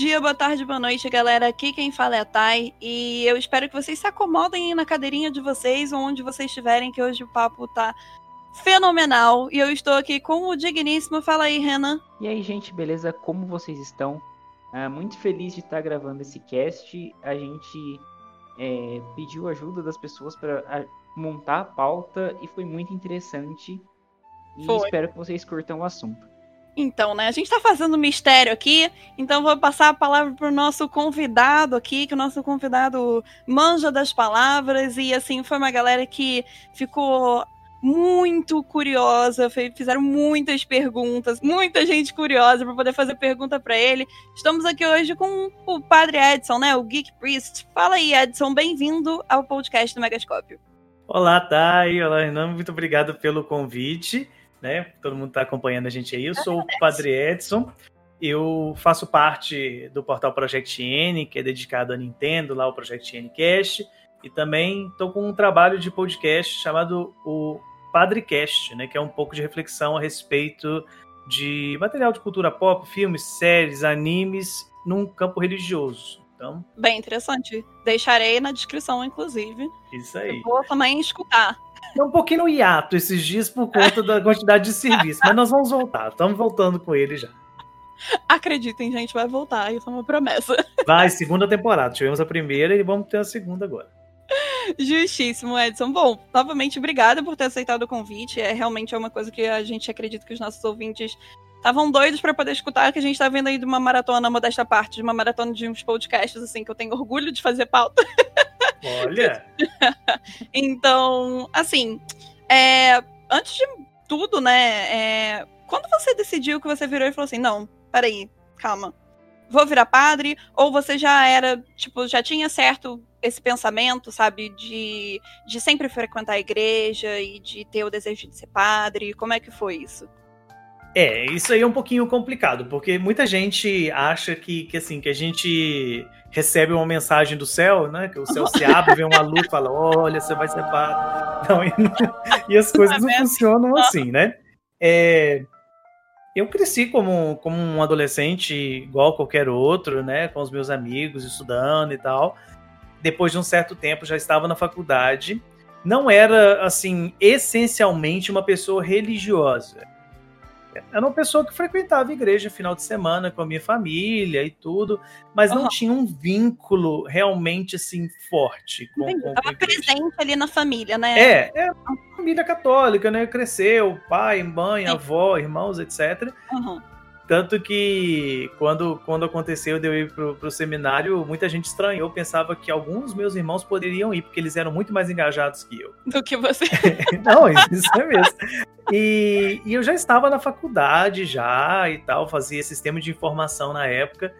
dia, boa tarde, boa noite, galera. Aqui quem fala é a Thay e eu espero que vocês se acomodem aí na cadeirinha de vocês, ou onde vocês estiverem, que hoje o papo tá fenomenal. E eu estou aqui com o digníssimo. Fala aí, Renan. E aí, gente, beleza? Como vocês estão? Ah, muito feliz de estar gravando esse cast. A gente é, pediu ajuda das pessoas para montar a pauta e foi muito interessante. E Foi. espero que vocês curtam o assunto. Então, né? A gente tá fazendo mistério aqui, então vou passar a palavra pro nosso convidado aqui, que o nosso convidado manja das palavras, e assim, foi uma galera que ficou muito curiosa, fizeram muitas perguntas, muita gente curiosa para poder fazer pergunta para ele. Estamos aqui hoje com o Padre Edson, né? O Geek Priest. Fala aí, Edson, bem-vindo ao podcast do Megascópio. Olá, Thay. Olá, Renan. Muito obrigado pelo convite. Né? Todo mundo está acompanhando a gente aí. Eu sou o Padre Edson. Eu faço parte do portal Project N, que é dedicado à Nintendo, lá o Project N Cast. E também estou com um trabalho de podcast chamado o Padrecast, né? que é um pouco de reflexão a respeito de material de cultura pop, filmes, séries, animes, num campo religioso. Então, Bem interessante. Deixarei na descrição, inclusive. isso aí. Eu vou também escutar. É um pouquinho no hiato esses dias por conta da quantidade de serviço, mas nós vamos voltar. Estamos voltando com ele já. Acreditem, gente, vai voltar. Isso é uma promessa. Vai, segunda temporada. Tivemos a primeira e vamos ter a segunda agora. Justíssimo, Edson. Bom, novamente, obrigada por ter aceitado o convite. É realmente é uma coisa que a gente acredita que os nossos ouvintes estavam doidos para poder escutar, que a gente tá vendo aí de uma maratona, modesta parte, de uma maratona de uns podcasts, assim, que eu tenho orgulho de fazer pauta. Olha, Então, assim, é, antes de tudo, né, é, quando você decidiu que você virou e falou assim, não, peraí, calma, vou virar padre, ou você já era, tipo, já tinha certo esse pensamento, sabe, de, de sempre frequentar a igreja e de ter o desejo de ser padre, como é que foi isso? é, isso aí é um pouquinho complicado, porque muita gente acha que, que assim, que a gente recebe uma mensagem do céu, né? Que o céu se abre, vem uma luz e fala, olha, você vai ser padre. Não, e, e as coisas não Não é assim. funcionam assim, né? É, eu cresci como, como um adolescente igual qualquer outro, né? Com os meus amigos, estudando e tal. Depois de um certo tempo, já estava na faculdade. Não era, assim, essencialmente uma pessoa religiosa. Era uma pessoa que frequentava a igreja final de semana com a minha família e tudo, mas não Aham. tinha um vínculo realmente, assim, forte com, Entendi. com, Tava presente ali na família, né? É, é uma família católica, né? Cresceu, pai, mãe, Sim. avó, irmãos, etc. Uhum. Tanto que quando, quando aconteceu de eu ir pro, pro seminário, muita gente estranhou, pensava que alguns meus irmãos poderiam ir, porque eles eram muito mais engajados que eu. Do que você. Não, isso é mesmo. E, e eu já estava na faculdade já e tal, fazia sistema de informação na época.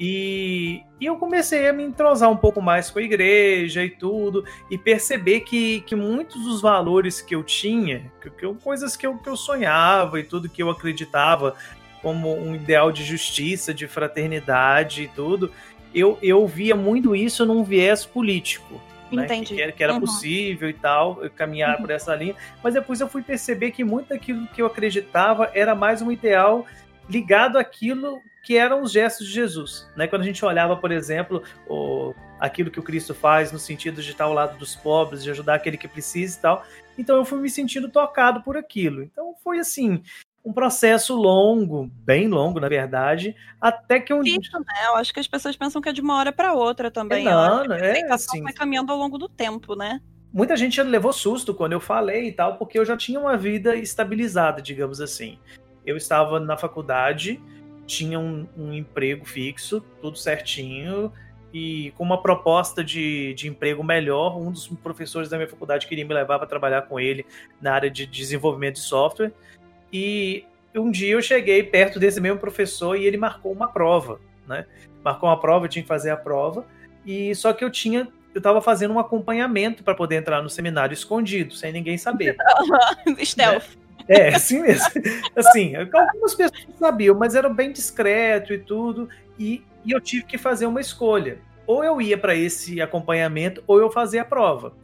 E, e eu comecei a me entrosar um pouco mais com a igreja e tudo, e perceber que, que muitos dos valores que eu tinha, que, que eu- coisas que eu, que eu sonhava e tudo que eu acreditava como um ideal de justiça, de fraternidade e tudo, eu, eu via muito isso num viés político né, Entendi. Que, era, que era Uhum. possível e tal, eu caminhar Uhum. por essa linha. Mas depois eu fui perceber que muito daquilo que eu acreditava era mais um ideal ligado àquilo que eram os gestos de Jesus. Né? Quando a gente olhava, por exemplo, o, aquilo que o Cristo faz no sentido de estar ao lado dos pobres, de ajudar aquele que precisa e tal. Então eu fui me sentindo tocado por aquilo. Então foi assim. Um processo longo, bem longo, na verdade, até que um dia. Isso, né? Eu acho que as pessoas pensam que é de uma hora para outra também. Não, que não, a é assim. vai caminhando ao longo do tempo, né? muita gente levou susto quando eu falei e tal, porque eu já tinha uma vida estabilizada, digamos assim. Eu estava na faculdade, tinha um, um emprego fixo, tudo certinho, e com uma proposta de, de emprego melhor, um dos professores da minha faculdade queria me levar para trabalhar com ele na área de desenvolvimento de software. E um dia eu cheguei perto desse mesmo professor e ele marcou uma prova, né? Marcou uma prova, eu tinha que fazer a prova, e só que eu tinha eu estava fazendo um acompanhamento para poder entrar no seminário escondido, sem ninguém saber. Stealth. É, assim mesmo. Assim, algumas pessoas sabiam, mas era bem discreto e tudo. E, e eu tive que fazer uma escolha. Ou eu ia para esse acompanhamento, ou eu fazia a prova.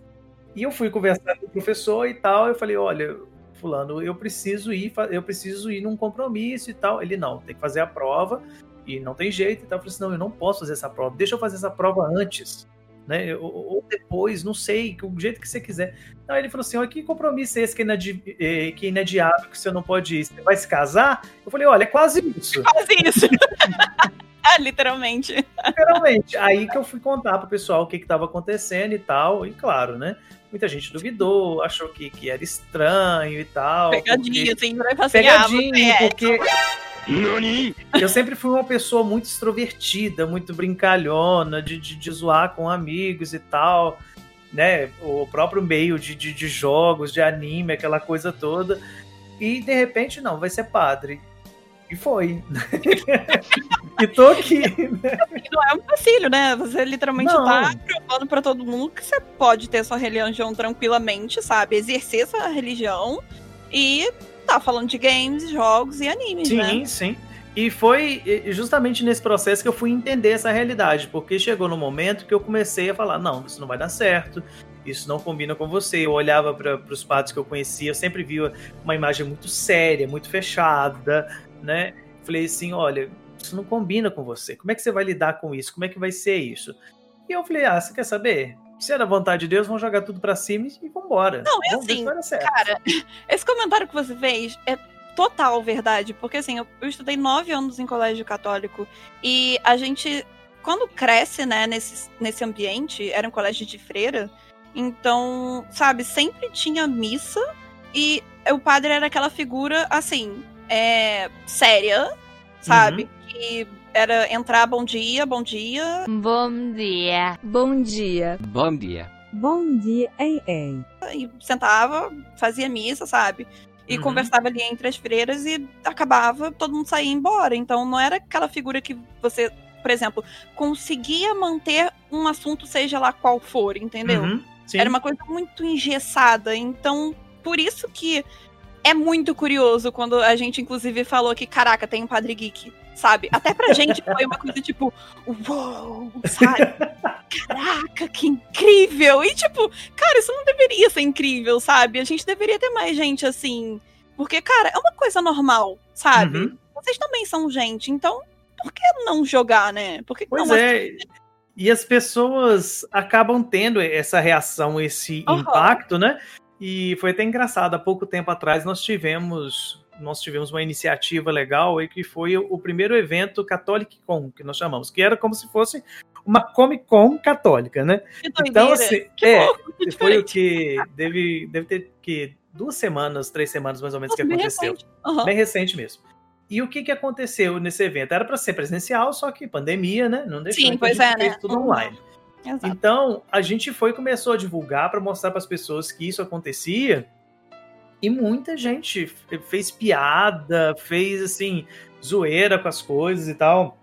E eu fui conversar com o professor e tal. Eu falei: olha, Fulano, eu preciso ir, eu preciso ir num compromisso e tal. Ele não, tem que fazer a prova e não tem jeito e tal. Eu falei assim: não, eu não posso fazer essa prova. Deixa eu fazer essa prova antes né? Ou, ou, depois, não sei, o jeito que você quiser. Então ele falou assim: olha, que compromisso é esse que é, inadi eh, que é inadiável, que você não pode ir? Você vai se casar? Eu falei: olha, é quase isso. Quase isso. ah, literalmente. Literalmente. Aí que eu fui contar pro pessoal o que estava acontecendo e tal, e claro, né? Muita gente duvidou, achou que, que era estranho e tal. Pegadinha, porque... assim, vai fazer Pegadinha, porque. Eu sempre fui uma pessoa muito extrovertida, muito brincalhona, de, de, de zoar com amigos e tal, né? O próprio meio de, de, de jogos, de anime, aquela coisa toda. E de repente, não, vai ser padre. E foi. e tô aqui. Né? Não é um vacilo, né? Você literalmente não. tá provando pra todo mundo que você pode ter sua religião tranquilamente, sabe? Exercer sua religião e tá falando de games, jogos e animes, sim, né? Sim, sim. E foi justamente nesse processo que eu fui entender essa realidade, porque chegou no momento que eu comecei a falar: não, isso não vai dar certo, isso não combina com você. Eu olhava para os padres que eu conhecia, eu sempre via uma imagem muito séria, muito fechada, né? Falei assim: olha, isso não combina com você. Como é que você vai lidar com isso? Como é que vai ser isso? E eu falei: ah, você quer saber? se é da vontade de Deus, vamos jogar tudo para cima e vambora. Não, é assim, cara, esse comentário que você fez é total verdade, porque assim, eu, eu estudei nove anos em colégio católico e a gente, quando cresce, né, nesse, nesse ambiente, era um colégio de freira, então, sabe, sempre tinha missa e o padre era aquela figura, assim, é, séria, sabe, uhum. que era entrar bom dia, bom dia. Bom dia. Bom dia. Bom dia. Bom dia, ei, ei. E sentava, fazia missa, sabe? E uhum. conversava ali entre as freiras e acabava, todo mundo saía embora. Então não era aquela figura que você, por exemplo, conseguia manter um assunto, seja lá qual for, entendeu? Uhum. Era uma coisa muito engessada. Então, por isso que é muito curioso quando a gente, inclusive, falou que, caraca, tem um Padre Geek sabe? Até pra gente foi uma coisa tipo, uou, sabe? Caraca, que incrível! E tipo, cara, isso não deveria ser incrível, sabe? A gente deveria ter mais gente assim. Porque, cara, é uma coisa normal, sabe? Uhum. Vocês também são gente, então por que não jogar, né? Por que pois não é. E as pessoas acabam tendo essa reação, esse uhum. impacto, né? E foi até engraçado, há pouco tempo atrás nós tivemos nós tivemos uma iniciativa legal e que foi o primeiro evento Catholic Con, que nós chamamos, que era como se fosse uma Comic Con católica, né? então, assim, é, foi o que deve, deve ter que duas semanas, três semanas mais ou menos Nossa, que aconteceu. Bem recente. Uhum. bem recente mesmo. E o que, que aconteceu nesse evento? Era para ser presencial, só que pandemia, né? Não deixou. Sim, pois é, né? Tudo uhum. Exato. Então, a gente foi começou a divulgar para mostrar para as pessoas que isso acontecia e muita gente fez piada, fez assim, zoeira com as coisas e tal.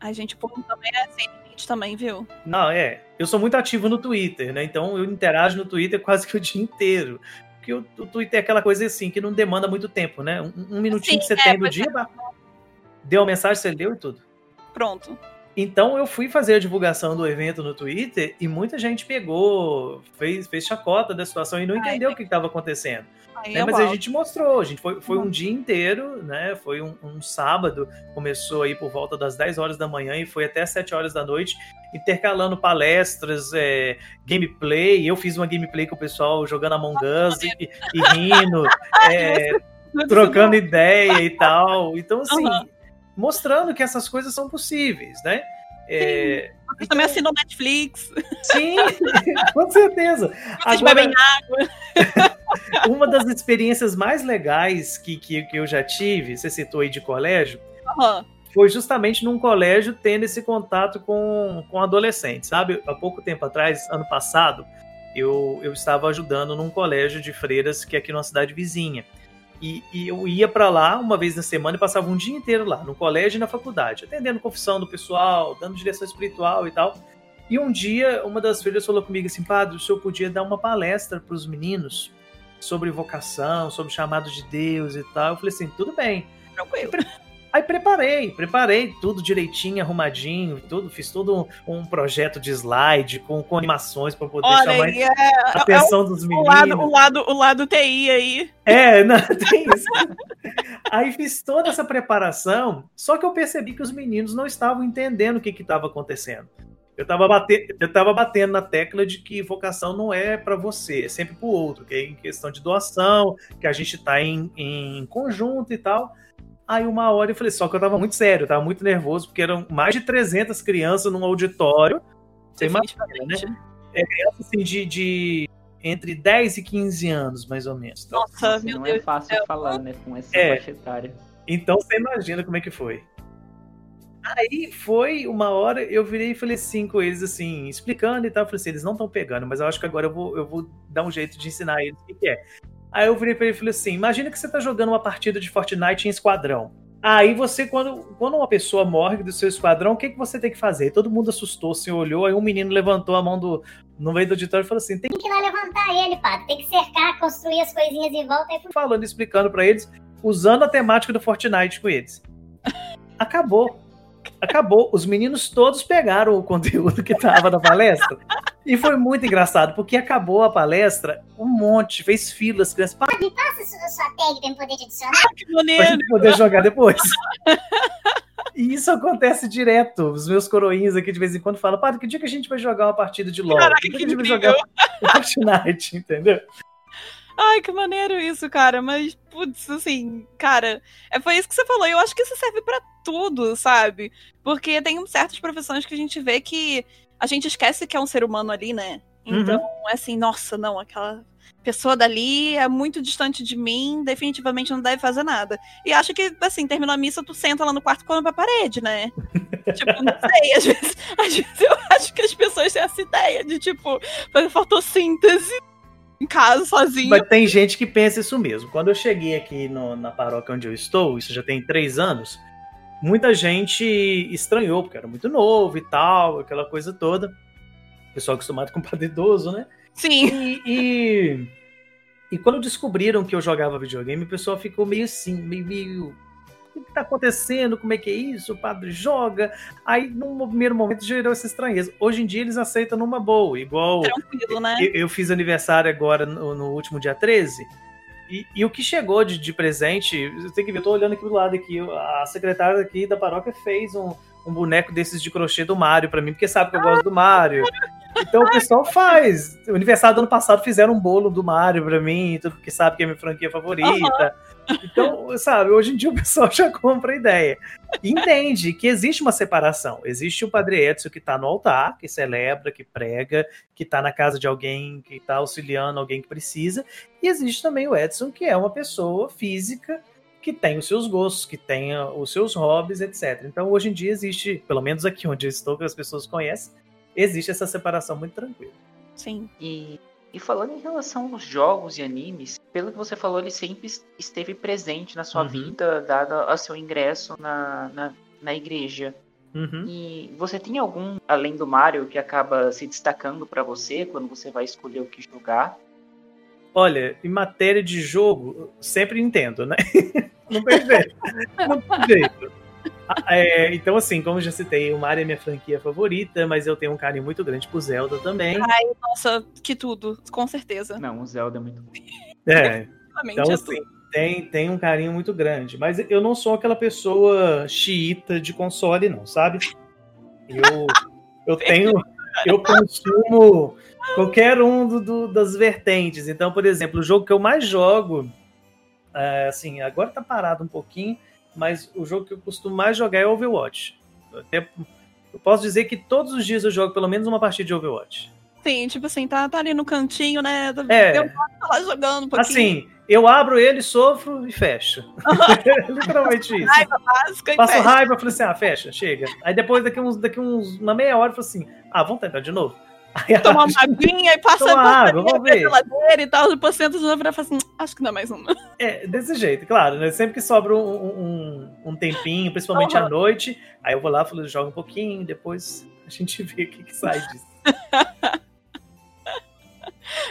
A gente, pô, também é assim, a gente também, viu? Não, é. Eu sou muito ativo no Twitter, né? Então eu interajo no Twitter quase que o dia inteiro. Porque o, o Twitter é aquela coisa assim, que não demanda muito tempo, né? Um, um minutinho Sim, que você é, tem do dia, é. deu a mensagem, você leu e tudo. Pronto. Então eu fui fazer a divulgação do evento no Twitter e muita gente pegou, fez, fez chacota da situação e não entendeu Ai, o que estava acontecendo. Né? Mas a gente mostrou, a gente foi, foi um uhum. dia inteiro, né? Foi um, um, sábado, começou aí por volta das 10 horas da manhã e foi até 7 horas da noite, intercalando palestras, é, gameplay. Eu fiz uma gameplay com o pessoal jogando Among Us e, e rindo, é, trocando ideia e tal. Então, assim, uhum. Mostrando que essas coisas são possíveis, né? É, Você então... também assinou Netflix. Sim, com certeza. Vocês Agora, bebem água. uma das experiências mais legais que, que, que, eu já tive, você citou aí de colégio, uhum. foi justamente num colégio tendo esse contato com, com adolescentes, sabe? Há pouco tempo atrás, ano passado, eu, eu estava ajudando num colégio de freiras que é aqui numa cidade vizinha. E, e eu ia para lá uma vez na semana e passava um dia inteiro lá, no colégio e na faculdade, atendendo confissão do pessoal, dando direção espiritual e tal. E um dia, uma das filhas falou comigo assim: Padre, o senhor podia dar uma palestra para os meninos sobre vocação, sobre chamado de Deus e tal. Eu falei assim, tudo bem. Tranquilo. Aí preparei, preparei tudo direitinho, arrumadinho, tudo, fiz todo um, um projeto de slide com, com animações para poder Olha chamar é, a atenção dos o, meninos. lado, o, lado, o lado TI aí. É, não, tem isso. Aí fiz toda essa preparação, só que eu percebi que os meninos não estavam entendendo o que estava acontecendo. Eu estava tava batendo na tecla de que vocação não é para você, é sempre para o outro, que é em questão de doação, que a gente está em, em conjunto e tal. Aí uma hora eu falei, só que eu tava muito sério, eu tava muito nervoso, porque eram mais de 300 crianças num auditório. Você imagina, né? É criança assim de, de entre 10 e 15 anos, mais ou menos. Então, Nossa, Assim, meu não Deus. é fácil céu. falar, né, com essa É. faixa etária. então você imagina como é que foi. Aí foi uma hora, eu virei e falei assim com eles, assim, explicando e tal. Eu falei assim, eles não estão pegando, mas eu acho que agora eu vou, eu vou dar um jeito de ensinar eles o que, que é. Aí eu virei pra ele e falei assim: imagina que você tá jogando uma partida de Fortnite em esquadrão. Aí você, quando, quando uma pessoa morre do seu esquadrão, o que, que você tem que fazer? Todo mundo assustou, se olhou, aí um menino levantou a mão do, no meio do auditório e falou assim: tem que ir lá levantar ele, padre. Tem que cercar, construir as coisinhas em volta e falando, explicando pra eles, usando a temática do Fortnite com eles. Acabou. Acabou. Os meninos todos pegaram o conteúdo que tava na palestra. E foi muito engraçado, porque acabou a palestra, um monte, fez filas, crianças, para passa sua, sua tag pra eu poder adicionar. Que pra gente poder jogar depois. E isso acontece direto. Os meus coroinhos aqui de vez em quando falam, padre, que dia que a gente vai jogar uma partida de LOL? Caraca, que dia que a gente vai jogar Fortnite, entendeu? Ai, que maneiro isso, cara. Mas, putz, assim, cara, é, foi isso que você falou. Eu acho que isso serve pra tudo, sabe? Porque tem certas profissões que a gente vê que a gente esquece que é um ser humano ali, né? Então, é assim, nossa, não, aquela pessoa dali é muito distante de mim, definitivamente não deve fazer nada. E acho que, assim, terminou a missa, tu senta lá no quarto e pra parede, né? tipo, não sei, às vezes, às vezes eu acho que as pessoas têm essa ideia de, tipo, fazer fotossíntese em casa, sozinho. Mas tem gente que pensa isso mesmo. Quando eu cheguei aqui no- na paróquia onde eu estou, isso já tem três anos, muita gente estranhou, porque era muito novo e tal, aquela coisa toda. Pessoal acostumado com padre idoso, né? Sim. E, e, e quando descobriram que eu jogava videogame, o pessoal ficou meio assim, meio. meio que tá acontecendo? Como é que é isso? O padre joga. Aí, num primeiro momento, gerou essa estranheza. Hoje em dia, eles aceitam numa boa, igual. Tranquilo, né? Eu, eu fiz aniversário agora no, no último dia 13. E, e o que chegou de, de presente, você tem que ver, eu tô olhando aqui do lado aqui, a secretária aqui da paróquia fez um, um boneco desses de crochê do Mario pra mim, porque sabe que eu gosto do Mario. Então o pessoal faz. O aniversário do ano passado fizeram um bolo do Mario pra mim, tudo porque sabe que é minha franquia favorita. Então, sabe, hoje em dia o pessoal já compra a ideia. Entende que existe uma separação. Existe o Padre Edson que tá no altar, que celebra, que prega, que tá na casa de alguém, que tá auxiliando alguém que precisa. E existe também o Edson, que é uma pessoa física que tem os seus gostos, que tem ah, os seus hobbies, etc. Então, hoje em dia existe, pelo menos aqui onde eu estou, que as pessoas conhecem, existe essa separação muito tranquila. Sim. E, e falando em relação aos jogos e animes, pelo que você falou, ele sempre es- esteve presente na sua Uhum. vida, dado a seu ingresso na, na, na igreja. Uhum. E você tem algum, além do Mario, que acaba se destacando pra você quando você vai escolher o que jogar? Olha, em matéria de jogo, sempre Nintendo, né? Não tem jeito. Não tem jeito. Ah, é, então, assim, como já citei, o Mario é minha franquia favorita, mas eu tenho um carinho muito grande por Zelda também. Nossa, que tudo, com certeza. Não, o Zelda é muito É, Realmente então, é assim, tem, tem um carinho muito grande. Mas eu não sou aquela pessoa xiita de console, não, sabe? Eu, eu tenho. Eu consumo qualquer um do- do- das vertentes. Então, por exemplo, o jogo que eu mais jogo, é, assim, agora tá parado um pouquinho, mas o jogo que eu costumo mais jogar é Overwatch. Até- eu posso dizer que todos os dias eu jogo pelo menos uma partida de Overwatch. Sim, tipo assim, tá, tá ali no cantinho, né? É. Eu tá lá jogando um pouquinho. Assim, eu abro ele, sofro e fecho. Literalmente isso. Raiva básica e Passo fecha. raiva, falei assim, ah, fecha, chega. Aí depois, daqui uns, daqui uns, uma meia hora, eu falei assim, ah, vamos tentar de novo. Ela- uma aguinha e passa Toma a água, vamos ver. geladeira e tal, depois senta de novo e fala assim, acho que dá mais uma. É, desse jeito, claro, né? Sempre que sobra um, um, um tempinho, principalmente à noite, aí eu vou lá, falo, joga um pouquinho, depois a gente vê o que, que sai disso.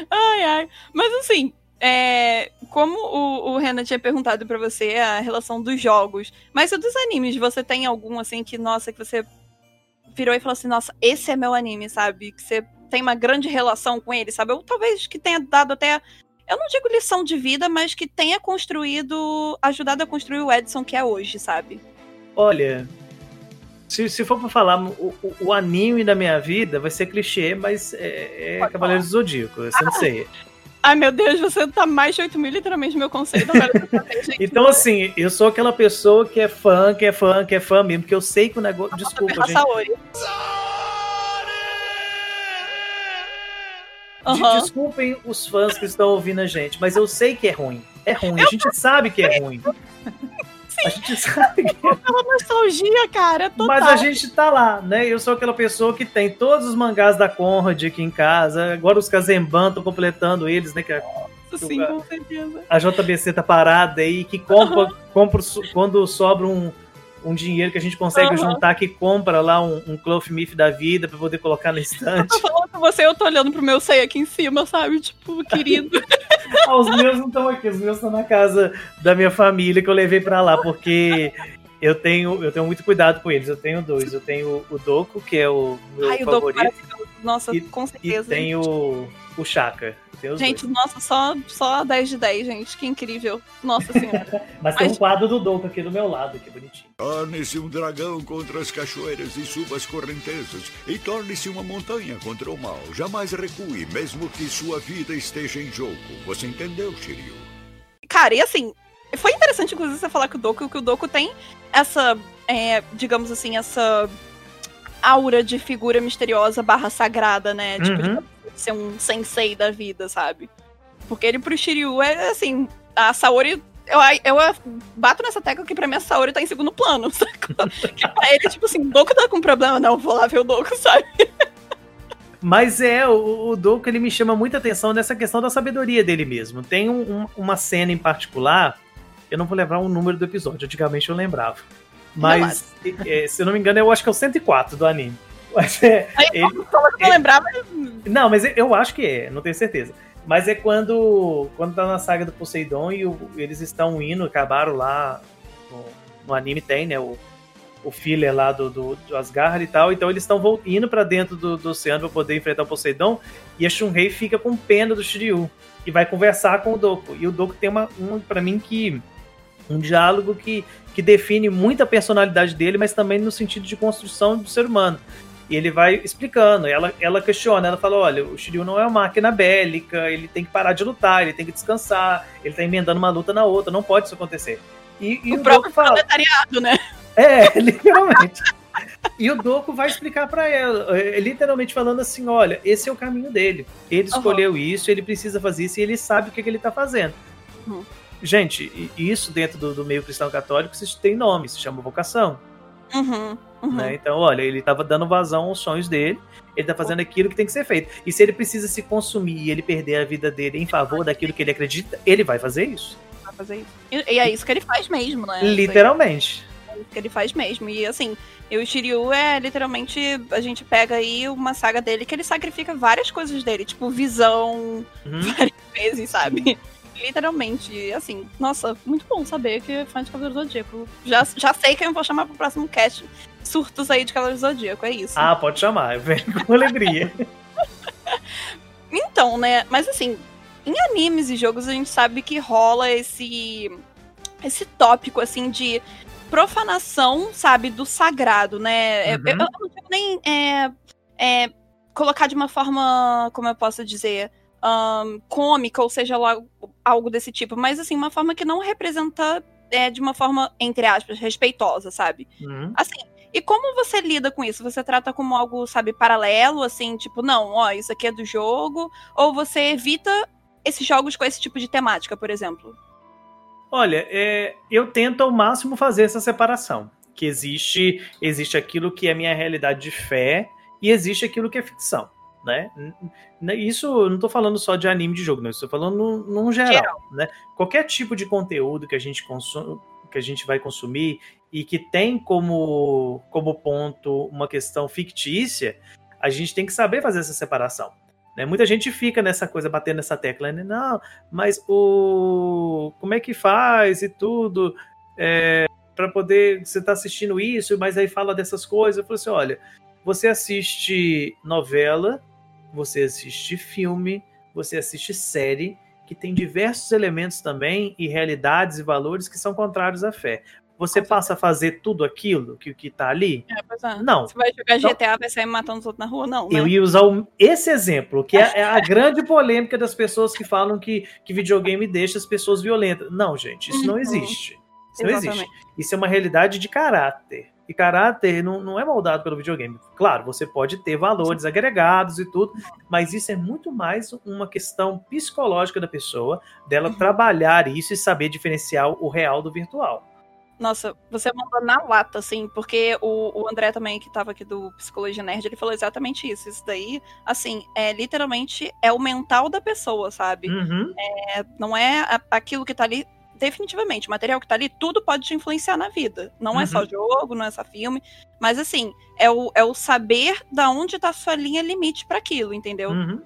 Ai, ai. Mas assim, é, como o, o Renan tinha perguntado pra você a relação dos jogos, mas e dos animes, você tem algum assim que, nossa, que você virou e falou assim, nossa, esse é meu anime, sabe? Que você tem uma grande relação com ele, sabe? Ou talvez que tenha dado até, eu não digo lição de vida, mas que tenha construído, ajudado a construir o Edson que é hoje, sabe? Olha, se, se for pra falar o, o, o anime da minha vida, vai ser clichê, mas é, é Cavaleiros do Zodíaco, eu não sei. Ai, meu Deus, você tá mais de 8 mil, literalmente, meu conceito. Então, assim, eu sou aquela pessoa que é fã, que é fã, que é fã mesmo, porque eu sei que o negócio. Desculpa, gente. Saori. Aham. Desculpem os fãs que estão ouvindo a gente, mas eu sei que é ruim. É ruim, a gente sabe que é ruim. A gente sabe que é Aquela nostalgia, cara, total. Mas a gente tá lá, né? Eu sou aquela pessoa que tem todos os mangás da Conrad aqui em casa. Agora os Kazemban estão completando eles, né? Que a, Sim, com certeza. a JBC tá parada aí, que compra, compra so- quando sobra um, um dinheiro que a gente consegue Aham. juntar, que compra lá um, um Cloth Myth da vida pra poder colocar no estante. Tô falando com você, eu tô olhando pro meu sei aqui em cima, sabe? Tipo, querido. Ah, os meus não estão aqui, os meus estão na casa da minha família que eu levei pra lá, porque eu tenho, eu tenho muito cuidado com eles. Eu tenho dois. Eu tenho o Doku, que é o meu Ai, o Doku favorito, maravilhoso. Nossa, E- com e certeza. tem o, o os Gente, dois. nossa, só, só 10 de 10, gente. Que incrível. Nossa senhora. Mas tem um quadro do Doku aqui do meu lado, que bonitinho. Torne-se um dragão contra as cachoeiras e suba as correntezas. E torne-se uma montanha contra o mal. Jamais recue, mesmo que sua vida esteja em jogo. Você entendeu, Shiryu? Cara, e assim, foi interessante, inclusive, você falar que o Doku, que o Doku tem essa, é, digamos assim, essa aura de figura misteriosa barra sagrada, né? Tipo, Uhum. de ser um sensei da vida, sabe? Porque ele pro Shiryu é assim, a Saori. Eu, eu bato nessa tecla que pra mim a Saori tá em segundo plano, sacou? que pra ele, tipo assim, o Doku tá com problema, não, vou lá ver o Doku, sabe? Mas é, o, o Doku ele me chama muita atenção nessa questão da sabedoria dele mesmo. Tem um- um- uma cena em particular, eu não vou lembrar o número do episódio, antigamente eu lembrava. Mas, é, se eu não me engano, eu acho que é o 104 do anime. Mas é, Aí, ele- eu não lembrava, Não, mas eu acho que é, não tenho certeza. Mas é quando, quando tá na saga do Poseidon e o- eles estão indo, acabaram lá no, no anime tem, né? O, o filler lá do, do, do Asgard e tal. Então eles estão indo pra dentro do, do oceano pra poder enfrentar o Poseidon. E a Shunrei fica com pena do Shiryu. E vai conversar com o Doku. E o Doku tem uma, um, pra mim, que. Um diálogo que, que define muito a personalidade dele, mas também no sentido de construção do ser humano. E ele vai explicando, ela, ela questiona, ela fala, olha, o Shiryu não é uma máquina bélica, ele tem que parar de lutar, ele tem que descansar, ele tá emendando uma luta na outra, não pode isso acontecer. E, e o o, próprio fala, proletariado, né? é, literalmente. E o Doku vai explicar pra ela, é, literalmente falando assim, olha, esse é o caminho dele. Ele escolheu isso, ele precisa fazer isso e ele sabe o que, que ele tá fazendo. Uhum. Gente, isso dentro do, do meio cristão católico isso tem nome, se chama vocação. Uhum, uhum. né? Então, olha, ele estava dando vazão aos sonhos dele, ele tá fazendo aquilo que tem que ser feito. E se ele precisa se consumir e ele perder a vida dele em favor daquilo que ele acredita, ele vai fazer isso. Vai fazer isso. E, e é isso que ele faz mesmo, né? Literalmente. É isso que ele faz mesmo. E assim, e o Shiryu é literalmente. A gente pega aí uma saga dele que ele sacrifica várias coisas dele, tipo visão, Uhum. várias vezes, sabe? Literalmente, E, assim, nossa, muito bom saber que é fã de Cavaleiro do Zodíaco. Já, já sei que eu vou chamar pro próximo cast surtos aí de Cavaleiro do Zodíaco, é isso. Ah, pode chamar, eu venho com alegria. Então, né? Mas assim, em animes e jogos a gente sabe que rola esse esse tópico assim de profanação, sabe, do sagrado, né? Eu- Uhum. Eu, eu não digo nem é, é, colocar de uma forma, como eu posso dizer, ahn, cômica, ou seja lá algo desse tipo, mas assim, uma forma que não representa é, de uma forma, entre aspas, respeitosa, sabe? Uhum. Assim, e como você lida com isso? Você trata como algo, sabe, paralelo, assim, tipo, não, ó, isso aqui é do jogo, ou você evita esses jogos com esse tipo de temática, por exemplo? Olha, é, eu tento ao máximo fazer essa separação. Que existe, existe aquilo que é minha realidade de fé e existe aquilo que é ficção. Né? Isso eu não estou falando só de anime de jogo, não. Estou falando num, num geral, Geral. Né? Qualquer tipo de conteúdo que a gente consome, que a gente vai consumir e que tem como, como ponto uma questão fictícia, a gente tem que saber fazer essa separação. Né? Muita gente fica nessa coisa, batendo nessa tecla, né? Não, mas o. Como é que faz e tudo? É, para poder. Você tá assistindo isso, mas aí fala dessas coisas. Eu falo assim: olha, você assiste novela, você assiste filme, você assiste série, que tem diversos elementos também e realidades e valores que são contrários à fé. Você passa a fazer tudo aquilo que, que tá ali? É, é. Não. Você vai jogar Então- GTA, vai sair matando os outros na rua? Não, né? Eu ia usar o- esse exemplo, que é, é a grande polêmica das pessoas que falam que, que videogame deixa as pessoas violentas. Não, gente, isso não Uhum. existe. Isso não existe. Exatamente. Isso é uma realidade de caráter. E caráter não, não é moldado pelo videogame. Claro, você pode ter valores agregados e tudo, mas isso é muito mais uma questão psicológica da pessoa, dela Uhum. trabalhar isso e saber diferenciar o real do virtual. Nossa, você mandou na lata, assim, porque o, o André também, que tava aqui do Psicologia Nerd, ele falou exatamente isso. Isso daí, assim, é literalmente é o mental da pessoa, sabe? Uhum. É, não é a- aquilo que tá ali. Definitivamente, o material que tá ali, tudo pode te influenciar na vida. Não é só Uhum. jogo, não é só filme. Mas assim, é o, é o saber da onde tá a sua linha limite para aquilo, entendeu? Uhum.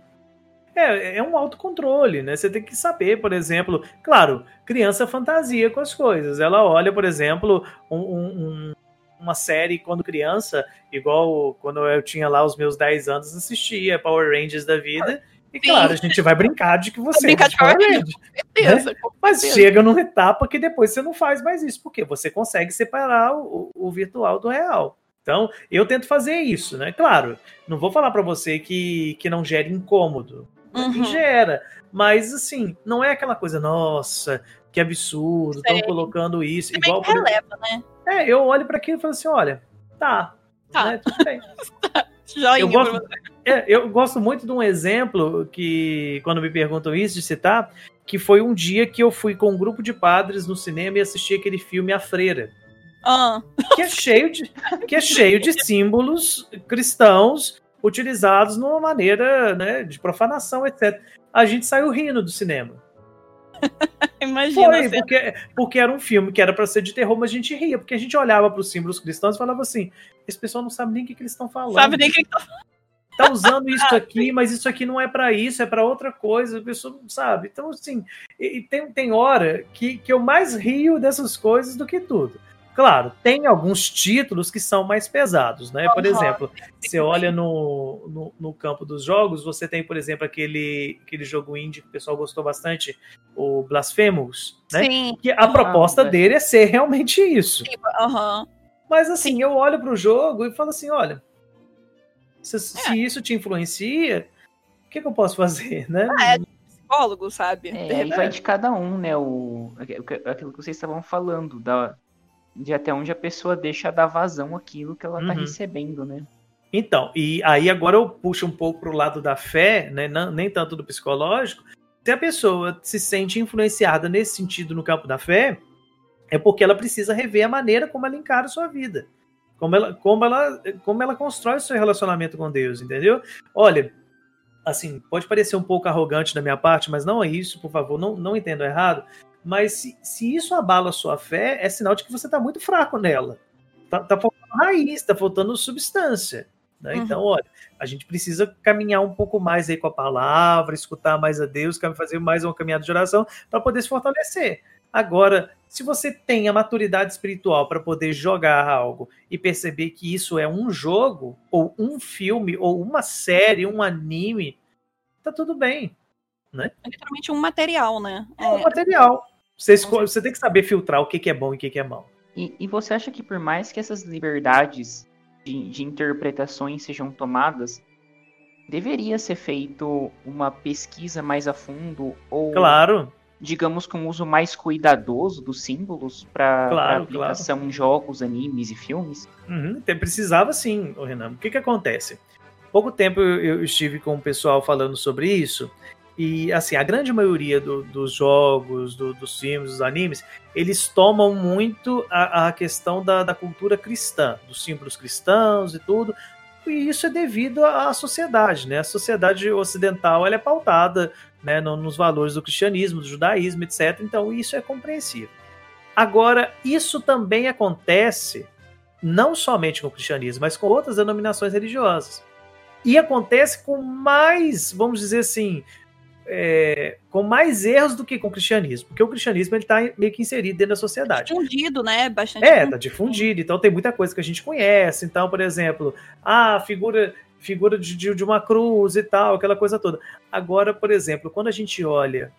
É, é um autocontrole, né? Você tem que saber, por exemplo, claro, criança fantasia com as coisas. Ela olha, por exemplo, um- um- uma série quando criança, igual quando eu tinha lá os meus 10 anos, assistia Power Rangers da vida. E Sim. claro, a gente vai brincar de que você brincar é de Power. Certeza, com Mas chega numa etapa que depois você não faz mais isso, porque você consegue separar o, o virtual do real. Então, eu tento fazer isso, né? Claro, não vou falar pra você que, que não gere incômodo. Uhum. Gera, mas assim, não é aquela coisa, nossa, que absurdo, estão colocando isso. Também Igual, por releva, né? é, eu olho pra aquilo e falo assim, olha, tá, Tá. né, tudo bem. Joinha Eu gosto, é, eu gosto muito de um exemplo que, quando me perguntam isso, de citar, que foi um dia que eu fui com um grupo de padres no cinema e assisti aquele filme A Freira, Ah, que é cheio de, que é cheio de símbolos cristãos utilizados numa maneira né, de profanação, etc. A gente saiu rindo do cinema. imagina. Foi, porque, porque era um filme que era pra ser de terror, mas a gente ria, porque a gente olhava para os símbolos cristãos e falava assim: esse pessoal não sabe nem o que, que eles estão falando. sabe nem quem tá tá usando isso aqui, mas isso aqui não é pra isso, é pra outra coisa, a pessoa não sabe. Então, assim, e, e tem, tem hora que, que eu mais rio dessas coisas do que tudo. Claro, tem alguns títulos que são mais pesados, né? Por exemplo, você olha no, no, no campo dos jogos, você tem, por exemplo, aquele, aquele jogo indie que o pessoal gostou bastante, o Blasphemous, né? Sim, Que a proposta é. dele é ser realmente isso. aham. Mas assim, eu olho pro jogo e falo assim, olha, se, É. se isso te influencia, o que, que eu posso fazer, né? Ah, é psicólogo, sabe? É, aí vai de cada um, né? O, aquilo que vocês estavam falando, da, de até onde a pessoa deixa dar vazão aquilo que ela tá Uhum. recebendo, né? Então, e aí agora eu puxo um pouco pro lado da fé, né? não- nem tanto do psicológico. Se a pessoa se sente influenciada nesse sentido no campo da fé, é porque ela precisa rever a maneira como ela encara a sua vida. Como ela, como ela, como ela constrói o seu relacionamento com Deus, entendeu? Olha, assim, pode parecer um pouco arrogante da minha parte, mas não é isso, por favor, não, não entendo errado. Mas se, se isso abala a sua fé, é sinal de que você está muito fraco nela. Tá, tá faltando raiz, tá faltando substância. Né? Uhum. Então, olha, a gente precisa caminhar um pouco mais aí com a palavra, escutar mais a Deus, fazer mais uma caminhada de oração para poder se fortalecer. Agora, se você tem a maturidade espiritual para poder jogar algo e perceber que isso é um jogo, ou um filme, ou uma série, um anime, tá tudo bem. É literalmente um material, né? É um material. Você, escolhe- você tem que saber filtrar o que, que é bom e o que, que é mal. E, e você acha que por mais que essas liberdades de, de interpretações sejam tomadas, deveria ser feito uma pesquisa mais a fundo ou Claro, digamos com um uso mais cuidadoso dos símbolos para Claro, aplicação em jogos, animes e filmes? Uhum, precisava sim, Renan. O que que acontece? Pouco tempo eu estive com o pessoal falando sobre isso e assim a grande maioria do- dos jogos, do- dos filmes, dos animes, eles tomam muito a, a questão da, da cultura cristã, dos símbolos cristãos e tudo. E isso é devido à sociedade, né? A sociedade ocidental ela é pautada né, no- nos valores do cristianismo, do judaísmo, etc. Então isso é compreensível. Agora, isso também acontece não somente com o cristianismo, mas com outras denominações religiosas. E acontece com mais, vamos dizer assim, é, com mais erros do que com o cristianismo, porque o cristianismo ele está meio que inserido dentro da sociedade. Difundido, né? Bastante. É, tá difundido. Então tem muita coisa que a gente conhece. Então, por exemplo, a figura figura de, de, uma cruz e tal, aquela coisa toda. Agora, por exemplo, quando a gente olha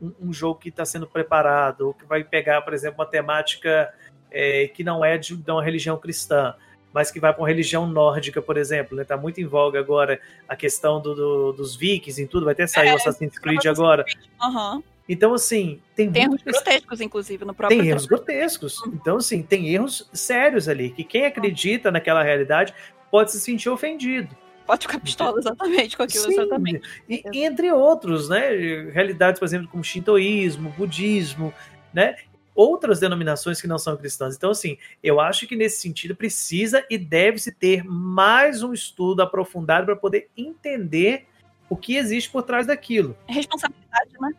um, um jogo que está sendo preparado, que vai pegar, por exemplo, uma temática é, que não é de, de uma religião cristã, mas que vai para uma religião nórdica, por exemplo. Né? Tá muito em voga agora a questão do, do, dos vikings e tudo, vai até sair É, o Assassin's Creed agora. Aham. Então, assim, tem, Tem erros muito grotescos, inclusive, no próprio. tem erros grotescos. Então, assim, tem erros sérios ali, que quem acredita naquela realidade pode se sentir ofendido. Pode ficar pistola exatamente com aquilo, Sim, exatamente. E entre outros, né? Realidades, por exemplo, como shintoísmo, budismo, né? Outras denominações que não são cristãs. Então, assim, eu acho que nesse sentido precisa e deve-se ter mais um estudo aprofundado para poder entender o que existe por trás daquilo. Responsabilidade, né?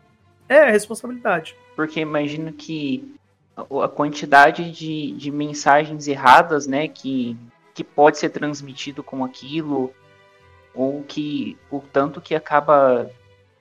É a responsabilidade. Porque imagino que a a quantidade de, de mensagens erradas, né, que, que pode ser transmitido com aquilo, ou que o tanto que acaba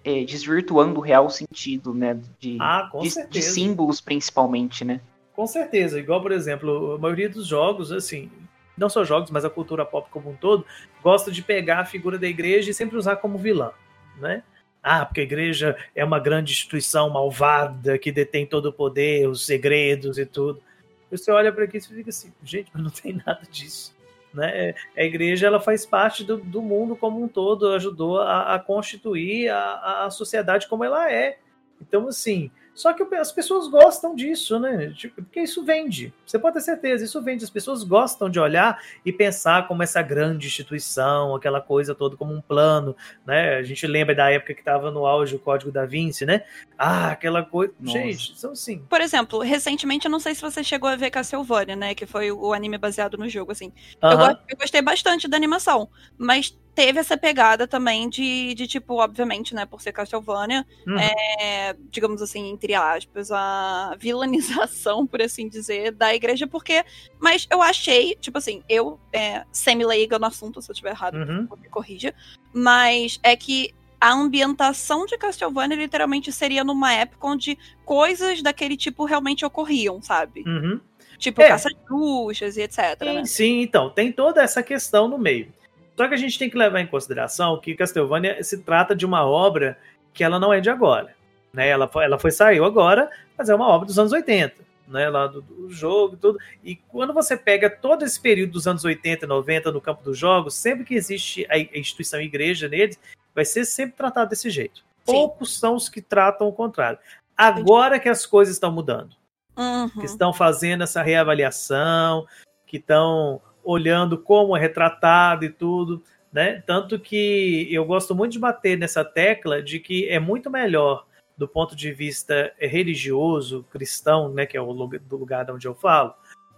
é, desvirtuando o real sentido, né, de, Ah, de, de símbolos principalmente, né. Com certeza, igual por exemplo, a maioria dos jogos, assim, não só jogos, mas a cultura pop como um todo, gosta de pegar a figura da igreja e sempre usar como vilã, né? Ah, porque a igreja é uma grande instituição malvada que detém todo o poder, os segredos e tudo. Você olha para aqui e fica assim, gente, mas não tem nada disso. Né? A igreja ela faz parte do, do mundo como um todo, ajudou a, a constituir a, a sociedade como ela é. Então, assim, só que as pessoas gostam disso, né? Tipo, porque isso vende. Você pode ter certeza, isso vende. As pessoas gostam de olhar e pensar como essa grande instituição, aquela coisa toda como um plano, né? A gente lembra da época que estava no auge o Código da Vinci, né? Ah, aquela coisa. Nossa. Gente, são assim. Por exemplo, recentemente, eu não sei se você chegou a ver Castlevania, né? Que foi o anime baseado no jogo, assim. Eu, Aham. go- eu gostei bastante da animação, mas teve essa pegada também de, de tipo, obviamente, né, por ser Castlevania, Uhum. é, digamos assim, entre aspas, a vilanização, por assim dizer, da igreja, porque. Mas eu achei, tipo assim, eu, é, semi-leiga no assunto, se eu estiver errado, Uhum. me corrija, mas é que a ambientação de Castlevania literalmente seria numa época onde coisas daquele tipo realmente ocorriam, sabe? Uhum. Tipo, É. caça de bruxas e etc, né? Sim, sim, então, tem toda essa questão no meio. Só que a gente tem que levar em consideração que Castlevania se trata de uma obra que ela não é de agora. Né? Ela, foi, ela foi saiu agora, mas é uma obra dos anos 80, né? Lá do, do jogo e tudo. E quando você pega todo esse período dos anos 80 e 90 no campo dos jogos, sempre que existe a, a instituição igreja neles, vai ser sempre tratado desse jeito. Sim. Poucos são os que tratam o contrário. Agora que as coisas estão mudando Uhum. que estão fazendo essa reavaliação, que estão olhando como é retratado e tudo, né? Tanto que eu gosto muito de bater nessa tecla de que é muito melhor do ponto de vista religioso, cristão, né, que é o lugar, do lugar de onde eu falo,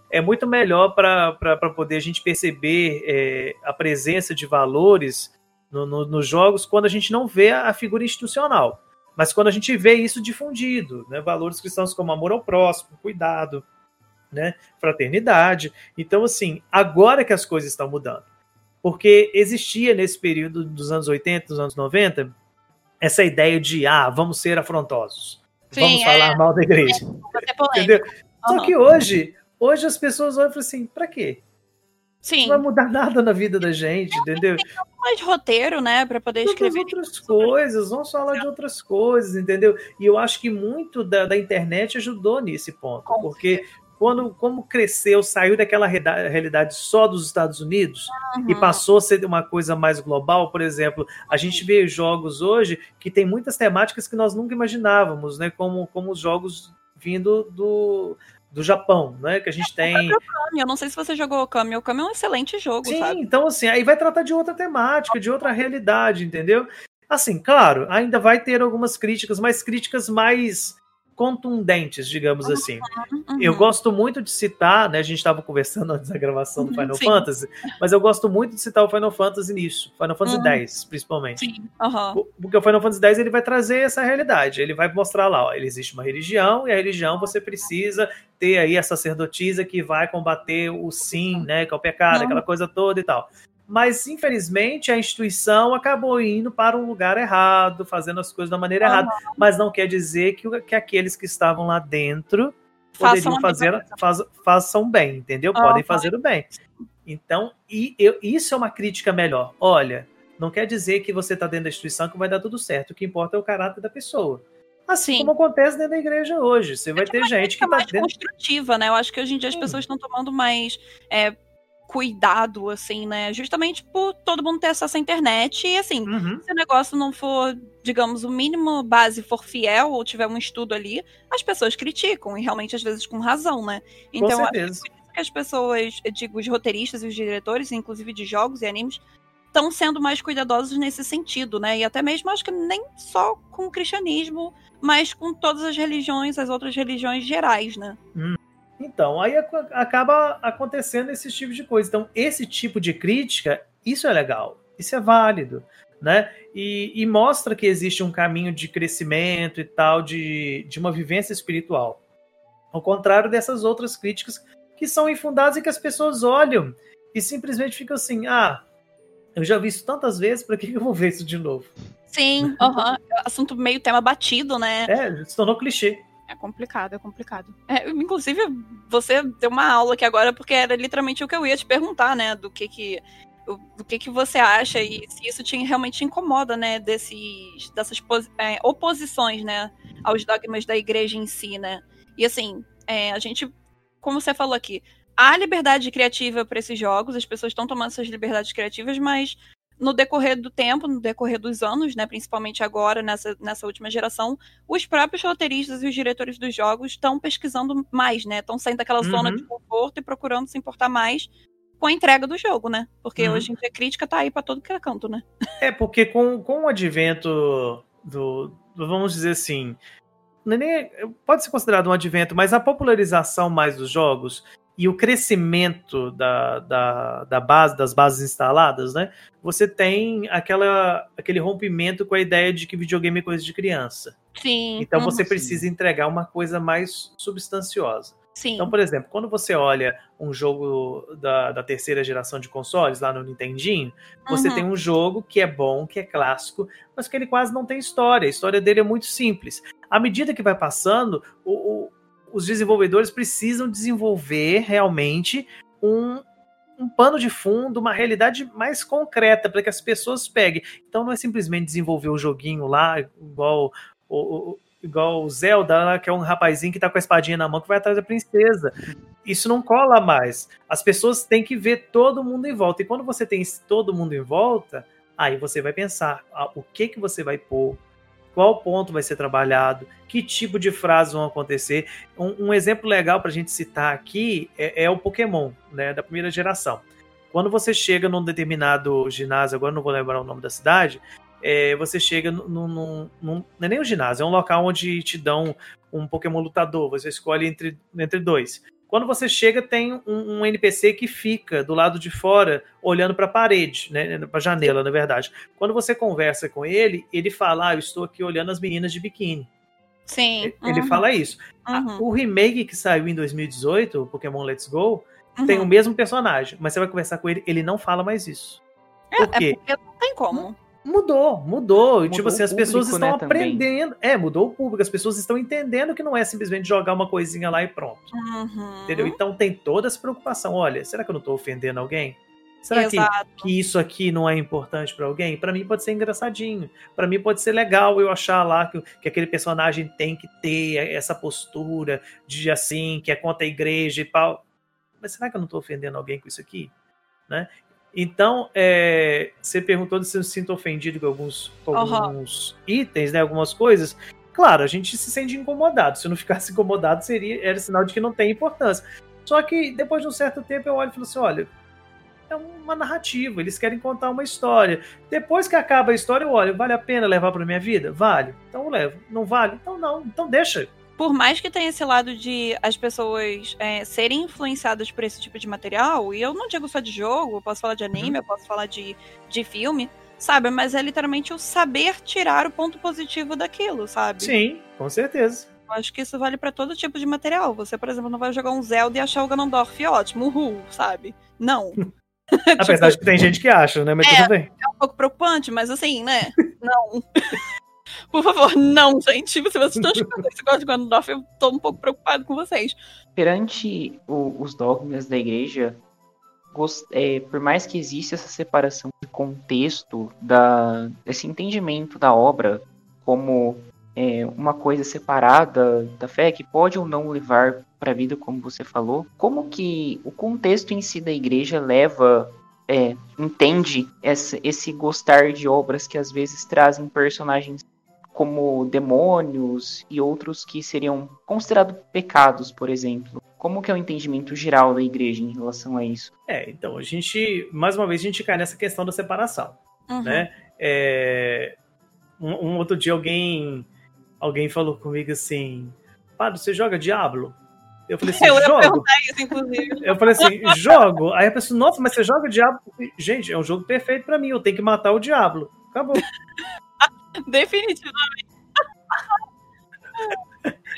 é muito melhor para poder a gente perceber é, a presença de valores no- no- nos jogos quando a gente não vê a figura institucional. Mas quando a gente vê isso difundido, né, valores cristãos como amor ao próximo, cuidado, né, fraternidade. Então, assim, agora que as coisas estão mudando. Porque existia nesse período dos anos 80, dos anos 90, essa ideia de, ah, vamos ser afrontosos. Sim, vamos é. falar mal da igreja. Polêmica. Entendeu? Só Aham. que hoje, hoje as pessoas olham e falam assim, pra quê? Sim, Não vai mudar nada na vida da gente, entendeu? mais roteiro, né, pra poder outras escrever. outras coisas, vamos falar de outras coisas, entendeu? E eu acho que muito da, da internet ajudou nesse ponto, Com porque quando como cresceu, saiu daquela realidade só dos Estados Unidos e Uhum. passou a ser uma coisa mais global, por exemplo, a gente vê jogos hoje que tem muitas temáticas que nós nunca imaginávamos, né? Como, como os jogos vindo do, do Japão, né? Que a gente tem. Okami, Eu não sei se você jogou Okami. Okami é um excelente jogo, Sim, sabe? então assim, aí vai tratar de outra temática, de outra realidade, entendeu? Assim, claro, ainda vai ter algumas críticas, mas críticas mais contundentes, digamos assim. Uhum. Eu gosto muito de citar, né? A gente estava conversando antes da gravação do Uhum, Final sim. Fantasy, mas eu gosto muito de citar o Final Fantasy nisso, Final Fantasy Uhum. X, principalmente. Sim, aham. Porque o Final Fantasy X ele vai trazer essa realidade. Ele vai mostrar lá, ó, ele existe uma religião e a religião você precisa ter aí a sacerdotisa que vai combater o sim, né, que é o pecado, Uhum. aquela coisa toda e tal. Mas infelizmente a instituição acabou indo para um lugar errado, fazendo as coisas da maneira errada. Mas não quer dizer que, que aqueles que estavam lá dentro Façam poderiam a fazer, faz- façam bem, entendeu? Podem fazer o bem. Então, e eu- isso é uma crítica melhor. Olha, não quer dizer que você está dentro da instituição que vai dar tudo certo. O que importa é o caráter da pessoa. Assim Sim. como acontece dentro da igreja hoje. Você vai ter gente que está mais dentro. construtiva, né? Eu acho que hoje em dia as Sim. pessoas estão tomando mais é, cuidado, assim, né? Justamente por todo mundo ter acesso à internet e, assim, Uhum. se o negócio não for, digamos, o mínimo base for fiel ou tiver um estudo ali, as pessoas criticam e realmente às vezes com razão, né? Então, com certeza. que as pessoas, eu digo, os roteiristas e os diretores, inclusive de jogos e animes, estão sendo mais cuidadosos nesse sentido, né? E até mesmo acho que nem só com o cristianismo, mas com todas as religiões, as outras religiões gerais, né? Então, aí ac- acaba acontecendo esse tipo de coisa. Então, esse tipo de crítica, isso é legal, isso é válido, né? E, e mostra que existe um caminho de crescimento e tal, de, de uma vivência espiritual. Ao contrário dessas outras críticas que são infundadas e que as pessoas olham e simplesmente ficam assim: ah, eu já vi isso tantas vezes, para que eu vou ver isso de novo? Sim, aham. assunto meio tema batido, né? É, se tornou clichê. É complicado, é complicado. É, inclusive, você deu uma aula aqui agora, porque era literalmente o que eu ia te perguntar, né? Do que que, o- que, que você acha e se isso te, realmente te incomoda, né? Desses, dessas é, oposições, né? Aos dogmas da igreja em si, né? E assim, é, a gente, como você falou aqui, há liberdade criativa para esses jogos, as pessoas estão tomando essas liberdades criativas, mas no decorrer do tempo, no decorrer dos anos, né, principalmente agora, nessa, nessa última geração, os próprios roteiristas e os diretores dos jogos estão pesquisando mais, né? Estão saindo daquela zona Uhum. de conforto e procurando se importar mais com a entrega do jogo, né? Porque Uhum. hoje em dia a crítica tá aí pra todo que é canto, né? É, porque com, com o advento do, do- Vamos dizer assim. é nem- pode ser considerado um advento, mas a popularização mais dos jogos e o crescimento da, da, da base, das bases instaladas, né? Você tem aquela, aquele rompimento com a ideia de que videogame é coisa de criança. Sim. Então uhum, você precisa entregar uma coisa mais substanciosa. Sim. Então, por exemplo, quando você olha um jogo da, da terceira geração de consoles, lá no Nintendinho, você Uhum. tem um jogo que é bom, que é clássico, mas que ele quase não tem história. A história dele é muito simples. À medida que vai passando, o- o- os desenvolvedores precisam desenvolver realmente um, um pano de fundo, uma realidade mais concreta para que as pessoas peguem. Então não é simplesmente desenvolver o joguinho lá, igual o, igual o Zelda, que é um rapazinho que tá com a espadinha na mão que vai atrás da princesa. Isso não cola mais. As pessoas têm que ver todo mundo em volta. E quando você tem todo mundo em volta, aí você vai pensar ah, o que que você vai pôr, qual ponto vai ser trabalhado, que tipo de frases vão acontecer. Um, um exemplo legal para a gente citar aqui é, é o Pokémon, né, da primeira geração. Quando você chega num determinado ginásio, agora não vou lembrar o nome da cidade, é, você chega num, num- num- Não é nem um ginásio, é um local onde te dão um Pokémon lutador, você escolhe entre, entre dois. Quando você chega, tem um, um NPC que fica do lado de fora, olhando para a parede, né, para a janela, na verdade. Quando você conversa com ele, ele fala: ah, eu estou aqui olhando as meninas de biquíni. Sim. Ele uhum, fala isso. Uhum, O remake que saiu em 2018, o Pokémon Let's Go, uhum. tem o mesmo personagem, mas você vai conversar com ele, ele não fala mais isso. Por É quê? porque não tem como. Mudou, mudou. Mudou tipo assim, as pessoas público, estão né, também. aprendendo. É, mudou o público. As pessoas estão entendendo que não é simplesmente jogar uma coisinha lá e pronto. Uhum. Entendeu? Então tem toda essa preocupação. Olha, será que eu não tô ofendendo alguém? Será que, que isso aqui não é importante pra alguém? Pra mim pode ser engraçadinho. Pra mim pode ser legal eu achar lá que, que aquele personagem tem que ter essa postura de assim, que é contra a igreja e tal. Mas será que eu não tô ofendendo alguém com isso aqui? Né? Então, é, você perguntou se eu me sinto ofendido com alguns, com Aham. alguns itens, né? Algumas coisas. Claro, a gente se sente incomodado. Se não ficasse incomodado, seria era sinal de que não tem importância. Só que depois de um certo tempo eu olho e falo assim: olha, é uma narrativa, eles querem contar uma história. Depois que acaba a história, eu olho, vale a pena levar para minha vida? Vale. Então eu levo. Não vale? Então não. Então deixa. Por mais que tenha esse lado de as pessoas é, serem influenciadas por esse tipo de material, e eu não digo só de jogo, eu posso falar de anime, eu posso falar de, de filme, sabe? Mas é literalmente o saber tirar o ponto positivo daquilo, sabe? Sim, com certeza. Eu acho que isso vale pra todo tipo de material. Você, por exemplo, não vai jogar um Zelda e achar o Ganondorf ótimo, uhul, sabe? Não. Apesar de que tem gente que acha, né? Mas É. tudo bem. É um pouco preocupante, mas assim, né? Não. Por favor, não, gente. Se vocês estão escutando esse de Ganondorf, eu tô um pouco preocupado com vocês. Perante o- os dogmas da igreja, gos- é, por mais que exista essa separação de contexto, da, esse entendimento da obra como é, uma coisa separada da fé, que pode ou não levar para a vida, como você falou, como que o contexto em si da igreja leva, é, entende esse gostar de obras que às vezes trazem personagens como demônios e outros que seriam considerados pecados, por exemplo. Como que é o entendimento geral da igreja em relação a isso? É, então, a gente, mais uma vez, a gente cai nessa questão da separação. Uhum. né? É, um, um outro dia alguém alguém falou comigo assim, Padre, você joga Diablo? Eu falei assim, Eu jogo. isso, inclusive. Eu falei assim, jogo. Aí a pessoa, nossa, mas você joga Diablo? Gente, é um jogo perfeito pra mim. Eu tenho que matar o Diablo. Acabou. Definitivamente.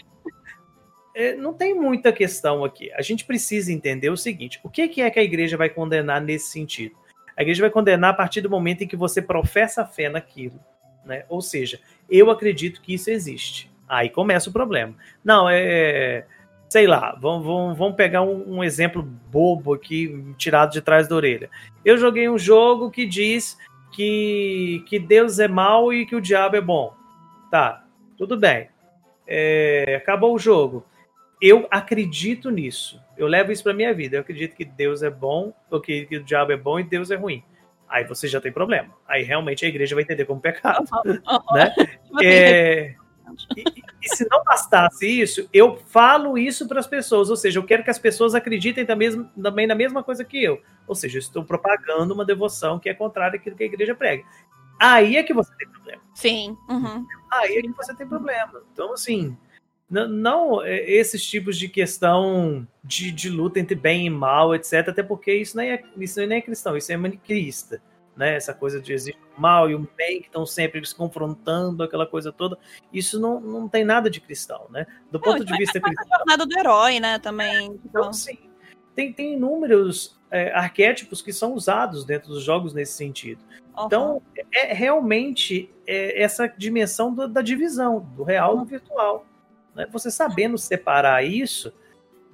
É, não tem muita questão aqui. A gente precisa entender o seguinte: o que é que a igreja vai condenar nesse sentido? A igreja vai condenar a partir do momento em que você professa a fé naquilo. Né? Ou seja, eu acredito que isso existe. Aí começa o problema. Não, é. Sei lá, vamos, vamos, vamos pegar um, um exemplo bobo aqui, tirado de trás da orelha. Eu joguei um jogo que diz que, que Deus é mau e que o diabo é bom. Tá, tudo bem. É, acabou o jogo eu acredito nisso. Eu levo isso pra minha vida. Eu acredito que Deus é bom, ou que, que o diabo é bom e Deus é ruim. Aí você já tem problema. Aí realmente a igreja vai entender como pecado. Né? É, e, e- se não bastasse isso, eu falo isso para as pessoas. Ou seja, eu quero que as pessoas acreditem também, também na mesma coisa que eu. Ou seja, eu estou propagando uma devoção que é contrária àquilo que a igreja prega. Aí é que você tem problema. Sim. uhum. Aí é que você tem problema. Então, assim, não é, esses tipos de questão de, de luta entre bem e mal, etc. Até porque isso nem é, isso nem é cristão, isso é maniqueísta. Né? Essa coisa de existe o mal e o bem que estão sempre se confrontando, aquela coisa toda. Isso não, não tem nada de cristão, né? Do ponto isso de é vista cristão. jornada do herói, né, também. Então, sim, tem, tem inúmeros é, arquétipos que são usados dentro dos jogos nesse sentido. Uhum. Então, é realmente é, essa dimensão do- da divisão, do real do virtual. né? Você sabendo separar isso,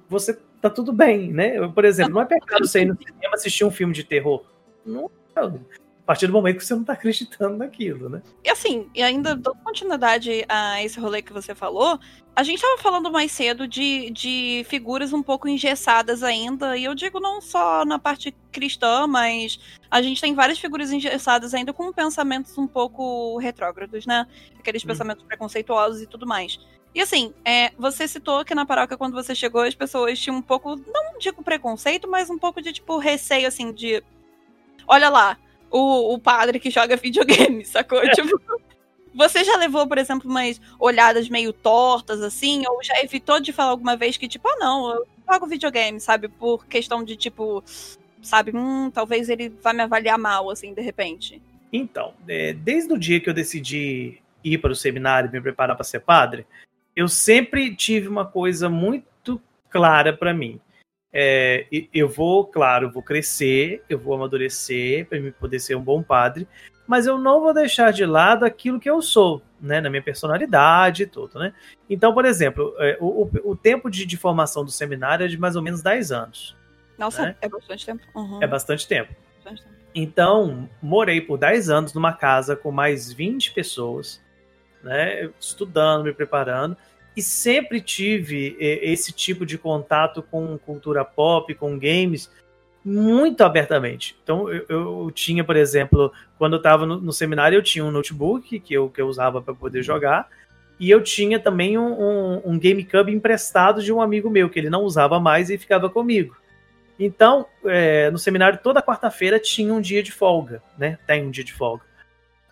você tá tudo bem, né? Por exemplo, não é pecado você ir no cinema assistir um filme de terror. Não é. A partir do momento que você não tá acreditando naquilo, né? E assim, e ainda dando continuidade a esse rolê que você falou, a gente tava falando mais cedo de, de figuras um pouco engessadas ainda, e eu digo não só na parte cristã, mas a gente tem várias figuras engessadas ainda com pensamentos um pouco retrógrados, né? Aqueles Hum. pensamentos preconceituosos e tudo mais. E assim, é, você citou que na paróquia, quando você chegou, as pessoas tinham um pouco, não digo preconceito, mas um pouco de, tipo, receio, assim, de. Olha lá, o, o padre que joga videogame, sacou? Tipo, você já levou, por exemplo, umas olhadas meio tortas, assim, ou já evitou de falar alguma vez que, tipo, ah, não, eu jogo videogame, sabe? Por questão de, tipo, sabe, hum, talvez ele vá me avaliar mal, assim, de repente. Então, é, desde o dia que eu decidi ir para o seminário e me preparar para ser padre, eu sempre tive uma coisa muito clara para mim. É, eu vou, claro, vou crescer, eu vou amadurecer para me poder ser um bom padre, mas eu não vou deixar de lado aquilo que eu sou, né, na minha personalidade e tudo, né? Então, por exemplo, é, o, o- o tempo de, de formação do seminário é de mais ou menos 10 anos. Nossa, Né? é bastante tempo. Uhum, É bastante tempo. bastante tempo. Então, morei por 10 anos numa casa com mais 20 pessoas, né, estudando, me preparando, e sempre tive esse tipo de contato com cultura pop, com games, muito abertamente. Então, eu, eu tinha, por exemplo, quando eu estava no, no seminário, eu tinha um notebook que eu, que eu usava para poder jogar, e eu tinha também um, um, um GameCube emprestado de um amigo meu, que ele não usava mais e ficava comigo. Então, é, no seminário, toda quarta-feira tinha um dia de folga, né? Tem um dia de folga.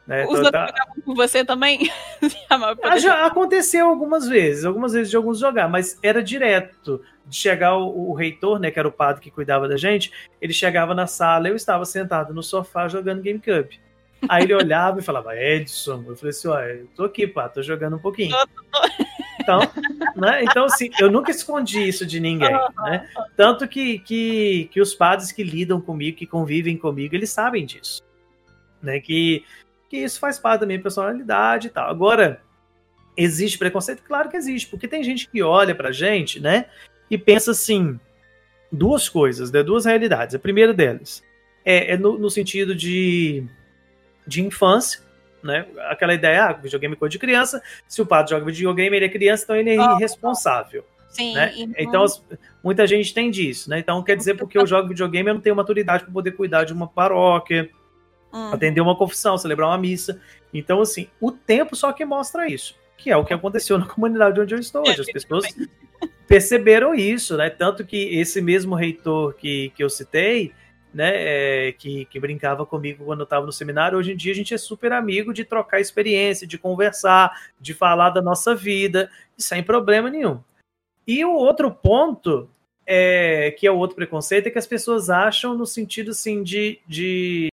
Né? Os Então, outros tá- jogavam com você também? Ah, já aconteceu algumas vezes, algumas vezes de alguns jogar, mas era direto. De chegar o, o reitor, né, que era o padre que cuidava da gente, ele chegava na sala, eu estava sentado no sofá jogando GameCube. Aí ele olhava e falava, Edson, eu falei assim, ó, eu tô aqui, pá, tô jogando um pouquinho. Então, né? então, assim, eu nunca escondi isso de ninguém, né? Tanto que, que, que os padres que lidam comigo, que convivem comigo, eles sabem disso, né? Que, que isso faz parte da minha personalidade e tal. Agora, existe preconceito? Claro que existe, porque tem gente que olha pra gente, né? E pensa assim, duas coisas, né? duas realidades. A primeira delas é, é no, no sentido de, de infância, né? Aquela ideia, ah, videogame é coisa de criança, se o padre joga videogame, ele é criança, então ele é irresponsável. Sim. Né? Então, as- muita gente tem disso, né? Então, quer dizer, porque eu jogo videogame, eu não tenho maturidade para poder cuidar de uma paróquia, Atender uma confissão, celebrar uma missa. Então, assim, o tempo só que mostra isso, que é o que aconteceu na comunidade onde eu estou hoje. As pessoas perceberam isso, né? Tanto que esse mesmo reitor que, que eu citei, né, é, que, que brincava comigo quando eu estava no seminário, hoje em dia a gente é super amigo de trocar experiência, de conversar, de falar da nossa vida, sem problema nenhum. E o outro ponto, é, que é o outro preconceito, é que as pessoas acham no sentido assim de. de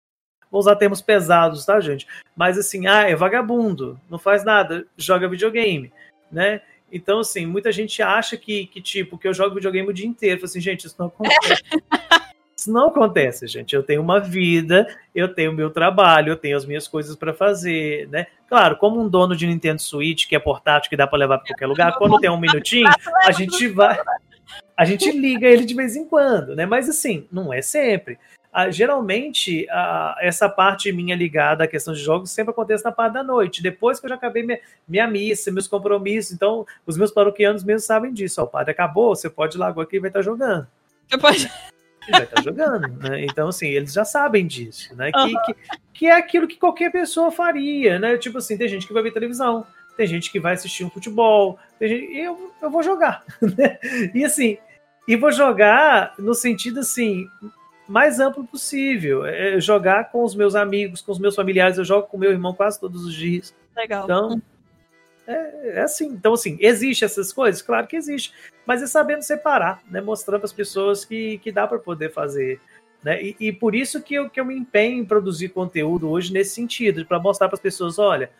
vou usar termos pesados, tá, gente? Mas assim, ah, é vagabundo, não faz nada, joga videogame, né? Então, assim, muita gente acha que, que tipo, que eu jogo videogame o dia inteiro. Eu falo assim, gente, isso não acontece. Isso não acontece, gente. Eu tenho uma vida, eu tenho meu trabalho, eu tenho as minhas coisas para fazer, né? Claro, como um dono de Nintendo Switch, que é portátil, que dá para levar para qualquer lugar, quando tem um minutinho, a gente vai. A gente liga ele de vez em quando, né? Mas assim, não é sempre. Ah, geralmente, ah, essa parte minha ligada à questão de jogos sempre acontece na parte da noite, depois que eu já acabei minha, minha missa, meus compromissos. Então, os meus paroquianos mesmo sabem disso. Ó, o padre acabou, você pode ir lá agora que vai estar jogando. Depois... Ele vai estar jogando, né? Então, assim, eles já sabem disso, né? Que, que, que é aquilo que qualquer pessoa faria, né? Tipo assim, tem gente que vai ver televisão, tem gente que vai assistir um futebol, tem gente... eu, eu vou jogar, né? E assim, e vou jogar no sentido assim mais amplo possível, é jogar com os meus amigos, com os meus familiares, eu jogo com meu irmão quase todos os dias. Legal. Então, é, é assim. Então, assim, existe essas coisas? Claro que existe. Mas é sabendo separar, né? Mostrando para as pessoas que, que dá para poder fazer. Né? E, e por isso que eu, que eu me empenho em produzir conteúdo hoje nesse sentido, para mostrar para as pessoas, olha,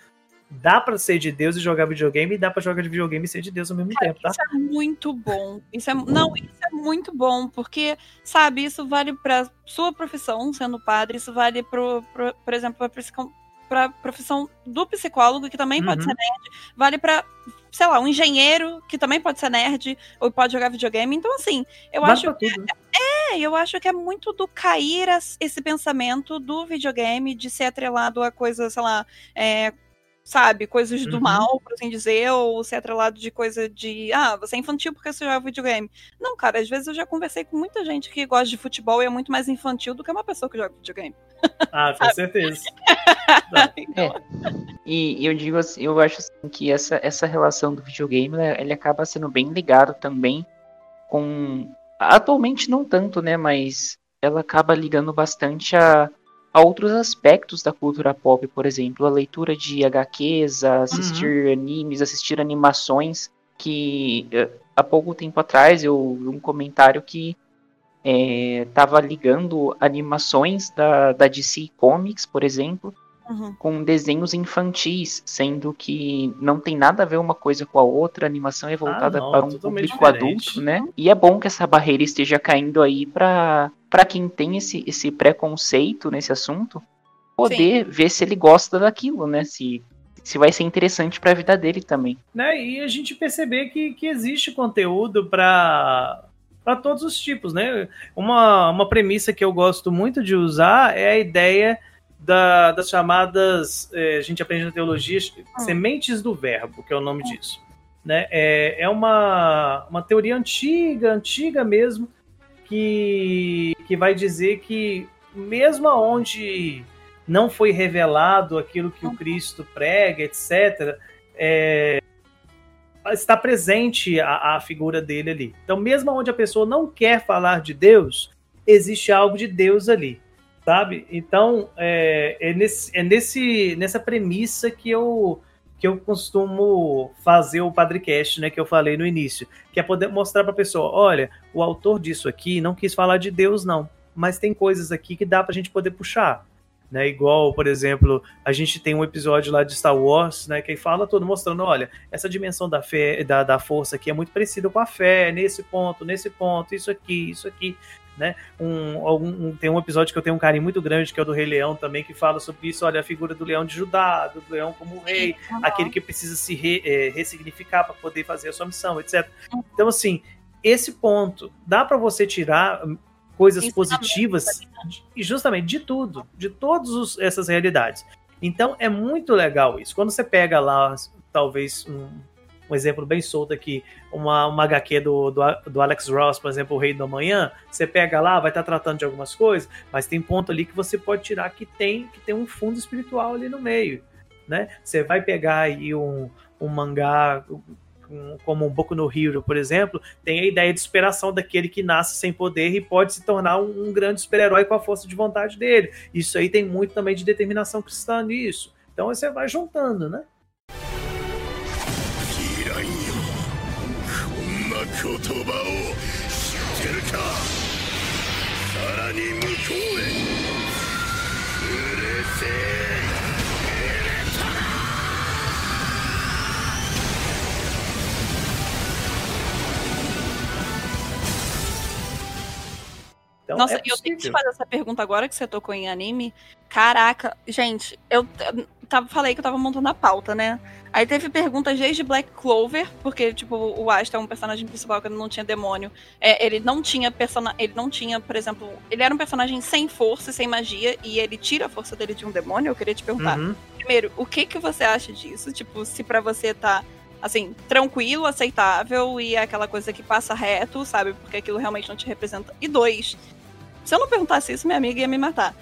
dá para ser de Deus e jogar videogame, e dá para jogar de videogame e ser de Deus ao mesmo tempo, tá? Isso é muito bom. Isso é, não, isso é muito bom, porque, sabe, isso vale para sua profissão, sendo padre, isso vale, pro, pro, por exemplo, para a profissão do psicólogo, que também pode Uhum. ser nerd, vale para, sei lá, um engenheiro, que também pode ser nerd, ou pode jogar videogame. Então, assim, eu acho pra tudo. é, eu acho que é muito do cair esse pensamento do videogame de ser atrelado a coisas, sei lá, é, sabe, coisas do Uhum. mal, por assim dizer, ou ser atrelado de coisa de, ah, você é infantil porque você joga videogame. Não, cara, às vezes eu já conversei com muita gente que gosta de futebol e é muito mais infantil do que uma pessoa que joga videogame. Ah, com certeza. Então, E e eu digo assim, eu acho assim, que essa, essa relação do videogame, né, ele acaba sendo bem ligado também com. Atualmente não tanto, né? Mas ela acaba ligando bastante a, a outros aspectos da cultura pop, por exemplo, a leitura de HQs, assistir animes, assistir animações, que eh, há pouco tempo atrás eu vi um comentário que eh, tava ligando animações da, da DC Comics, por exemplo, uhum. com desenhos infantis, sendo que não tem nada a ver uma coisa com a outra, a animação é voltada Ah, não, para um público diferente. adulto, né? E é bom que essa barreira esteja caindo aí para para quem tem esse, esse preconceito nesse assunto, poder ver se ele gosta daquilo, né? Se, se vai ser interessante para a vida dele também. né? E a gente perceber que, que existe conteúdo para para todos os tipos, né? Uma, uma premissa que eu gosto muito de usar é a ideia da- das chamadas, eh, a gente aprende na teologia, sementes do verbo, que é o nome disso. Né? É, é uma, uma teoria antiga, antiga mesmo, que, que vai dizer que mesmo onde não foi revelado aquilo que o Cristo prega, etc., é, está presente a, a figura dele ali. Então, mesmo onde a pessoa não quer falar de Deus, existe algo de Deus ali, sabe? Então, é, é, nesse, é nesse, nessa premissa que eu que eu costumo fazer o Padrecast, né, que eu falei no início, que é poder mostrar para a pessoa, olha, o autor disso aqui não quis falar de Deus não, mas tem coisas aqui que dá para a gente poder puxar, né? Igual, por exemplo, a gente tem um episódio lá de Star Wars, né? Que fala todo mostrando, olha, essa dimensão da fé, da, da força aqui é muito parecida com a fé, nesse ponto, nesse ponto, isso aqui, isso aqui. Né? Um, um, tem um episódio que eu tenho um carinho muito grande, que é o do Rei Leão também, que fala sobre isso. Olha, a figura do leão de Judá, do leão como rei, uhum. aquele que precisa se re, é, ressignificar para poder fazer a sua missão, etc. Uhum. Então, assim, esse ponto dá para você tirar coisas positivas e justamente de tudo, de todas essas realidades. Então é muito legal isso. Quando você pega lá, talvez um, um exemplo bem solto aqui, uma, uma HQ do, do, do, Alex Ross, por exemplo, O Rei do Amanhã, você pega lá, vai estar tratando de algumas coisas, mas tem ponto ali que você pode tirar que tem, que tem um fundo espiritual ali no meio. Né? Você vai pegar aí um, um mangá como um Boku no Hero, por exemplo, tem a ideia de superação daquele que nasce sem poder e pode se tornar um, um grande super-herói com a força de vontade dele. Isso aí tem muito também de determinação cristã nisso. Então você vai juntando, né? さらに向こうへうるせえ Então, Nossa, é eu tenho que fazer essa pergunta agora que você tocou em anime. Caraca, gente, eu tava, falei que eu tava montando a pauta, né? Aí teve perguntas desde Black Clover, porque, tipo, o Asta é um personagem principal que não tinha demônio. É, ele não tinha persona Ele não tinha, por exemplo. Ele era um personagem sem força, sem magia, e ele tira a força dele de um demônio. Eu queria te perguntar. Uhum. Primeiro, o que que você acha disso? Tipo, se para você tá assim, tranquilo, aceitável e é aquela coisa que passa reto, sabe? Porque aquilo realmente não te representa. E dois, se eu não perguntasse isso, minha amiga ia me matar.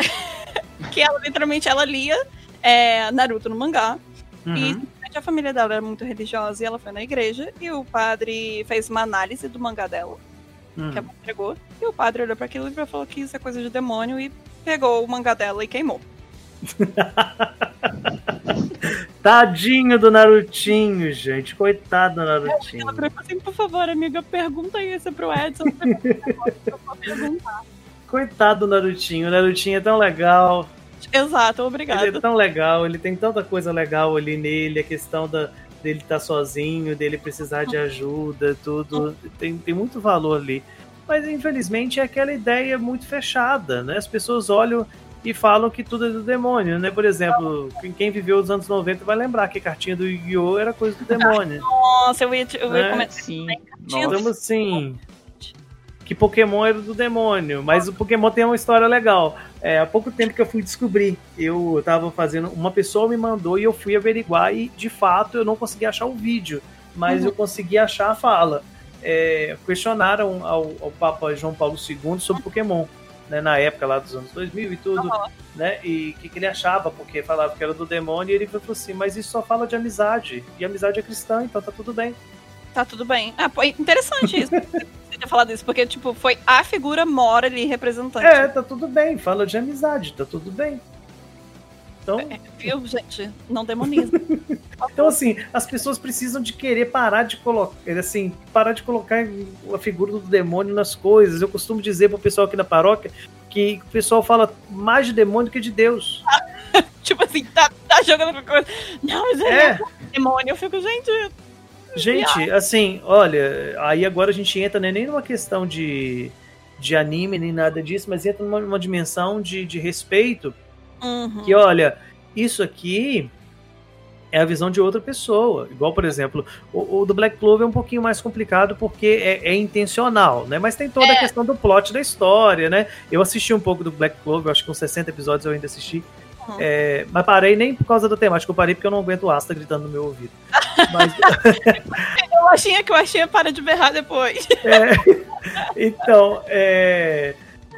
que ela, literalmente, ela lia é, Naruto no mangá. Uhum. E a família dela era muito religiosa e ela foi na igreja e o padre fez uma análise do mangá dela. Uhum. Que ela entregou. E o padre olhou para aquilo e falou que isso é coisa de demônio e pegou o mangá dela e queimou. Tadinho do Narutinho, gente. Coitado do Narutinho. Assim, por favor, amiga, pergunta isso pro Edson. eu vou perguntar. Coitado do Narutinho. O Narutinho é tão legal. Exato, obrigado. Ele é tão legal, ele tem tanta coisa legal ali nele, a questão da, dele estar tá sozinho, dele precisar de ajuda, tudo. Tem, tem muito valor ali. Mas infelizmente é aquela ideia muito fechada, né? As pessoas olham e falam que tudo é do demônio, né? Por exemplo, quem viveu os anos 90 vai lembrar que a cartinha do Yu-Gi-Oh! era coisa do demônio. Nossa, eu ia, eu ia né? comentar. Sim. Então, assim, que Pokémon era do demônio, mas o Pokémon tem uma história legal. É, há pouco tempo que eu fui descobrir, eu tava fazendo, uma pessoa me mandou e eu fui averiguar e, de fato, eu não consegui achar o vídeo, mas uhum. eu consegui achar a fala. É, questionaram ao, ao Papa João Paulo II sobre Pokémon né, na época lá dos anos 2000 e tudo, uhum. né? E o que, que, ele achava, porque falava que era do demônio, e ele falou assim, mas isso só fala de amizade, e amizade é cristã, então tá tudo bem. Tá tudo bem. Ah, pô, interessante isso. ter falado isso, porque, tipo, foi a figura mora ali representante. É, tá tudo bem, fala de amizade, tá tudo bem. Então... É, viu, gente? Não demoniza. então, assim, as pessoas precisam de querer parar de colocar, assim, parar de colocar a figura do demônio nas coisas. Eu costumo dizer pro pessoal aqui na paróquia que o pessoal fala mais de demônio que de Deus. tipo assim, tá, tá jogando coisa. Não, mas é, é demônio. Eu fico, gente. Gente, assim, olha, aí agora a gente entra né, nem numa questão de, de anime, nem nada disso, mas entra numa, numa dimensão de, de respeito Uhum. Que olha, isso aqui é a visão de outra pessoa. Igual, por exemplo, o, o do Black Clover é um pouquinho mais complicado porque é, é intencional, né? Mas tem toda é. a questão do plot da história, né? Eu assisti um pouco do Black Clover, acho que uns 60 episódios eu ainda assisti. Uhum. É, mas parei nem por causa da temática, eu parei porque eu não aguento o Asta gritando no meu ouvido. Mas... eu achei que eu achei para de berrar depois. É, então, é,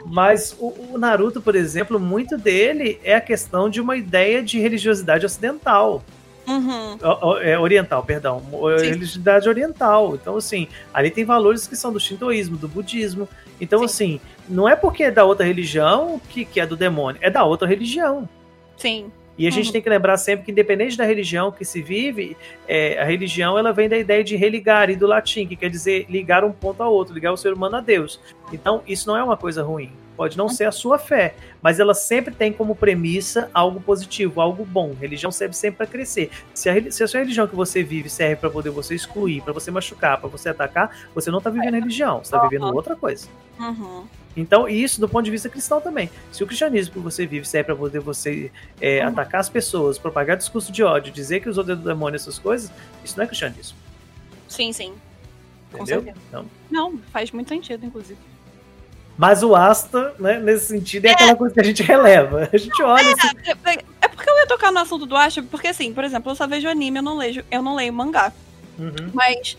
mas o, o, Naruto, por exemplo, muito dele é a questão de uma ideia de religiosidade ocidental. Uhum. É, oriental, perdão. Sim. Religiosidade oriental. Então, assim, ali tem valores que são do shintoísmo, do budismo. Então, Sim. assim, não é porque é da outra religião que, que é do demônio, é da outra religião. Sim. E a gente uhum. tem que lembrar sempre que, independente da religião que se vive, é, a religião ela vem da ideia de religar, e do latim, que quer dizer ligar um ponto ao outro, ligar o ser humano a Deus. Então, isso não é uma coisa ruim. Pode não ser a sua fé, mas ela sempre tem como premissa algo positivo, algo bom. Religião serve sempre para crescer. Se a, se a sua religião que você vive serve para poder você excluir, para você machucar, para você atacar, você não tá vivendo religião, você tá vivendo outra coisa. Uhum. Então, isso do ponto de vista cristão também. Se o cristianismo que você vive serve para poder você é, Uhum. atacar as pessoas, propagar discurso de ódio, dizer que os outros é do demônio, essas coisas, isso não é cristianismo. Sim, sim. Com Entendeu? certeza. Então, Não, faz muito sentido, inclusive. mas o asta, né, nesse sentido, é aquela coisa que a gente releva. A gente olha assim, É, é- é porque eu ia tocar no assunto do Asha, porque assim, por exemplo, eu só vejo anime, eu não leio, eu não leio mangá. uhum, Mas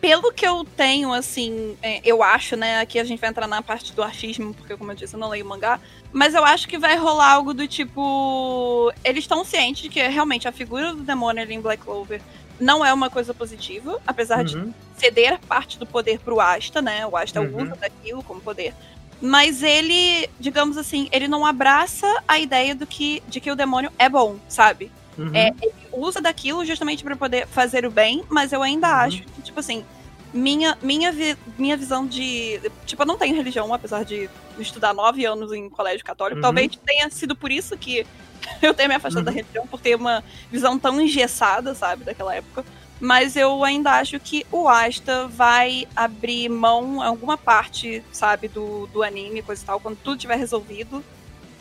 pelo que eu tenho, assim, é, eu acho, né? Aqui a gente vai entrar na parte do achismo, porque, como eu disse, eu não leio mangá. Mas eu acho que vai rolar algo do tipo. Eles estão cientes de que realmente a figura do demônio ali em Black Clover não é uma coisa positiva, apesar de uhum, ceder parte do poder pro Asta, né? O Asta Uhum. usa daquilo como poder. Mas ele, digamos assim, ele não abraça a ideia do que, de que o demônio é bom, sabe? Uhum. É, ele usa daquilo justamente pra poder fazer o bem, mas eu ainda Uhum. acho que, tipo assim, minha, minha, vi- minha visão de. Tipo, eu não tenho religião, apesar de estudar nove anos em colégio católico. Uhum. Talvez tenha sido por isso que eu tenha me afastado da Uhum. religião, por ter uma visão tão engessada, sabe, daquela época. Mas eu ainda acho que o Asta vai abrir mão alguma parte, sabe, do, do anime, coisa e tal, quando tudo tiver resolvido.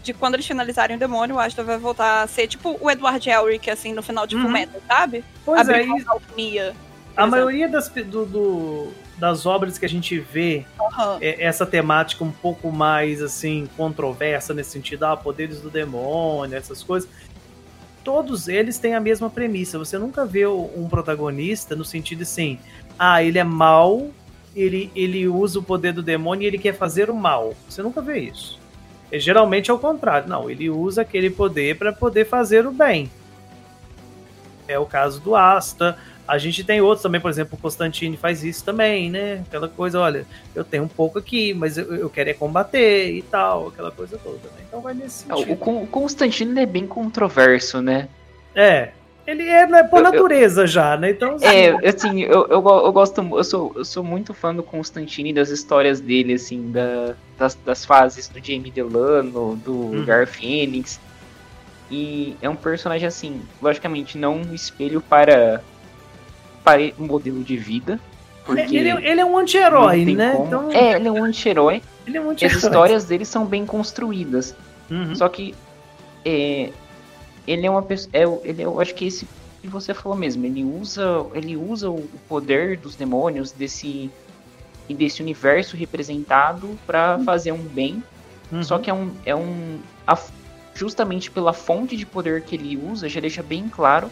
De quando eles finalizarem o demônio, o Asta vai voltar a ser tipo o Edward Elric, assim, no final de Uhum. Fullmetal, sabe? Pois é, abrir da alquimia. a exemplo. maioria das, do- do- das obras que a gente vê Aham. é, essa temática um pouco mais assim controversa nesse sentido, ah, poderes do demônio, essas coisas. Todos eles têm a mesma premissa. Você nunca vê um protagonista no sentido assim, ah, ele é mal, ele, ele usa o poder do demônio e ele quer fazer o mal. Você nunca vê isso. É, geralmente é o contrário. Não, ele usa aquele poder para poder fazer o bem. É o caso do Asta. A gente tem outros também, por exemplo, o Constantine faz isso também, né? Aquela coisa, olha, eu tenho um pouco aqui, mas eu, eu quero é combater e tal, aquela coisa toda. Né? Então vai nesse É, sentido. O o Constantino ele é bem controverso, né? É. Ele é né, por Eu- eu- natureza já, né? Então, assim, É, assim, eu, eu, go- eu gosto, eu sou, eu sou muito fã do Constantine e das histórias dele, assim, da, das, das fases do Jamie Delano, do Uhum. Gar Phoenix. E é um personagem, assim, logicamente, não um espelho para, para um modelo de vida. Porque ele, ele é um anti-herói, né? como- Então, É, ele é um anti-herói. ele é um E as histórias dele são bem construídas. Uhum. Só que é, ele é uma pessoa. É, ele, eu acho que esse que você falou mesmo. Ele usa, ele usa o poder dos demônios desse e desse universo representado pra fazer um bem. Uhum. Só que é um, é um a- justamente pela fonte de poder que ele usa já deixa bem claro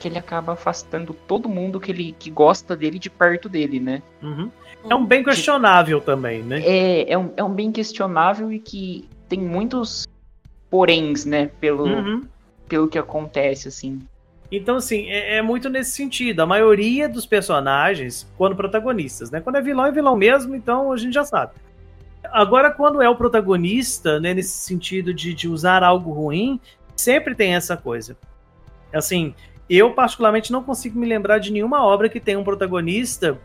que ele acaba afastando todo mundo que ele que gosta dele de perto dele, né? Uhum. É um bem questionável também, né? É, é, um, é um bem questionável e que tem muitos poréns, né? Pelo, Uhum. Pelo que acontece, assim. Então, assim, é, é muito nesse sentido. A maioria dos personagens, quando protagonistas, né? Quando é vilão, é vilão mesmo, então a gente já sabe. Agora, quando é o protagonista, né, nesse sentido de, de usar algo ruim, sempre tem essa coisa. Assim, eu particularmente não consigo me lembrar de nenhuma obra que tenha um protagonista,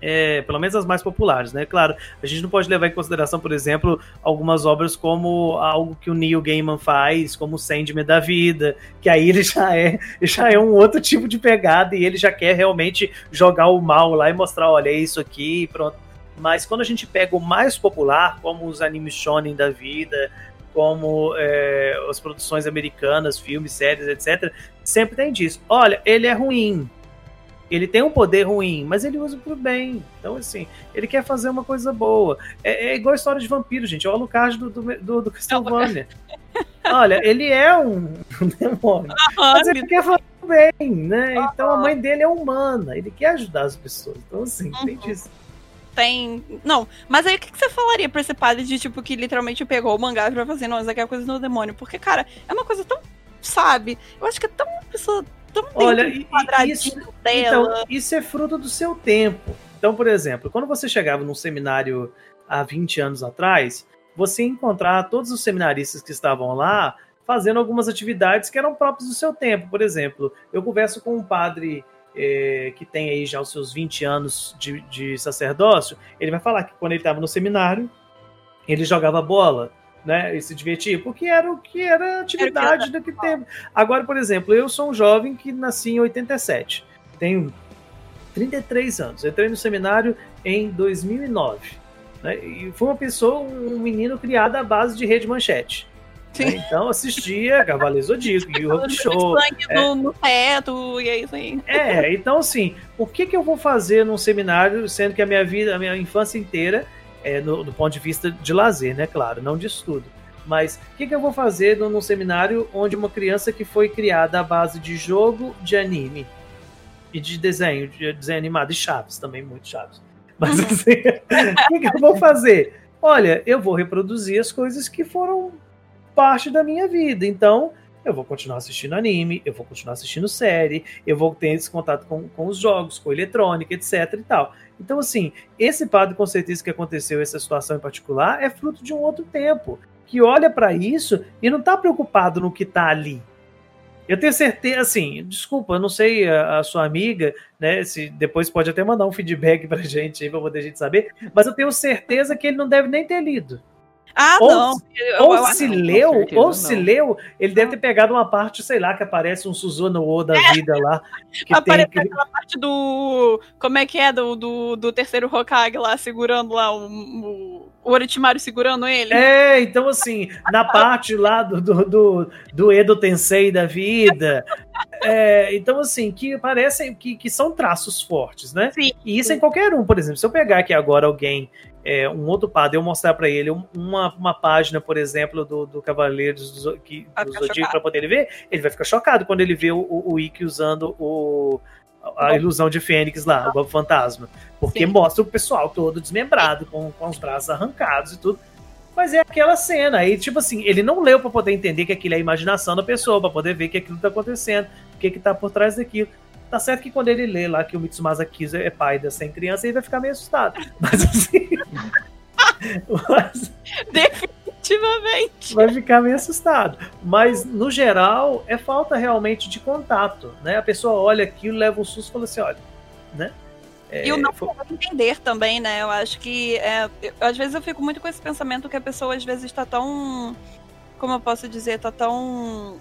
é, pelo menos as mais populares, né? Claro, a gente não pode levar em consideração, por exemplo, algumas obras como algo que o Neil Gaiman faz, como Sandman da vida, que aí ele já é, já é um outro tipo de pegada e ele já quer realmente jogar o mal lá e mostrar, olha, é isso aqui, pronto. Mas quando a gente pega o mais popular, como os animes shonen da vida, como é, as produções americanas, filmes, séries, etc., sempre tem disso. Olha, ele é ruim. Ele tem um poder ruim, mas ele usa pro bem. Então, assim, ele quer fazer uma coisa boa. É, é igual a história de vampiro, gente. É o Alucard do, do, do, do Castlevania. Olha, ele é um, demônio. Mas ele quer fazer o bem, né? Então a mãe dele é humana. Ele quer ajudar as pessoas. Então, assim, tem Uhum. disso. Tem. Não, mas aí o que, que você falaria pra esse padre de tipo que literalmente pegou o mangá pra fazer, não, isso aqui é coisa do demônio? Porque, cara, é uma coisa tão. Sabe? Eu acho que é tão pessoa. Tão dentro Olha, e- e quadradinho isso- dela. Então, isso é fruto do seu tempo. Então, por exemplo, quando você chegava num seminário há 20 anos atrás, você ia encontrar todos os seminaristas que estavam lá fazendo algumas atividades que eram próprias do seu tempo. Por exemplo, eu converso com um padre é, que tem aí já os seus 20 anos de, de sacerdócio, ele vai falar que quando ele estava no seminário, ele jogava bola, né, e se divertia, porque era o que era a atividade daquele tempo. Agora, por exemplo, eu sou um jovem que nasci em 87, tenho 33 anos, entrei no seminário em 2009, né, e fui uma pessoa, um menino criado à base de rede manchete. Né? Então assistia Cavaleiro Zodíaco, Yu Rock Show. Sangue é. no, no teto, e é isso aí. É, então assim, o que, que eu vou fazer num seminário, sendo que a minha vida, a minha infância inteira, é no, do ponto de vista de lazer, né? Claro, não de estudo. Mas o que, que eu vou fazer num, num seminário onde uma criança que foi criada à base de jogo, de anime e de desenho, de desenho animado, e chaves também, muito chaves. Mas assim, o que, que eu vou fazer? Olha, eu vou reproduzir as coisas que foram parte da minha vida. Então, eu vou continuar assistindo anime, eu vou continuar assistindo série, eu vou ter esse contato com, com os jogos, com eletrônica, etc e tal. Então, assim, esse padre com certeza que aconteceu, essa situação em particular, é fruto de um outro tempo, que olha para isso e não tá preocupado no que tá ali. Eu tenho certeza, assim, desculpa, não sei a, a, sua amiga, né? Se depois pode até mandar um feedback pra gente aí pra poder a gente saber, mas eu tenho certeza que ele não deve nem ter lido. Ah, ou, não. Ou Eu- eu- se leu, certeza ou não. se leu, ele deve ter pegado uma parte, sei lá, que aparece um Suzuno O da vida lá. Que tem Aparece aquele- aquela parte do. Como é que é? Do, do, do terceiro Hokage lá, segurando lá o, o, o Orochimaru segurando ele. É, então assim, na parte lá do, do, do, do Edo Tensei da vida. é, então, assim, que parecem que, que são traços fortes, né? Sim. E isso em qualquer um, por exemplo. Se eu pegar aqui agora alguém, é, um outro padre, eu mostrar pra ele um- uma, uma página, por exemplo, do, do Cavaleiros do, Zo- que, do Zodíaco pra poder ele ver, ele vai ficar chocado quando ele vê o, o, o Ikki usando o, a ilusão de Fênix lá, o Bobo Fantasma. Porque Sim. mostra o pessoal todo desmembrado, com, com os braços arrancados e tudo. Mas é aquela cena. Aí, tipo assim, ele não leu pra poder entender que aquilo é a imaginação da pessoa, pra poder ver que aquilo tá acontecendo, o que que tá por trás daquilo. Tá certo que quando ele lê lá que o Mitsumasa Kizu é pai da sem criança, ele vai ficar meio assustado. Mas assim. mas Definitivamente. vai ficar meio assustado. Mas, no geral, é falta realmente de contato, né? A pessoa olha aquilo, leva um susto e fala assim, olha, né? É, E o não foi- entender também, né? Eu acho que. É, eu- às vezes eu fico muito com esse pensamento que a pessoa às vezes está tão. Como eu posso dizer? Tá tão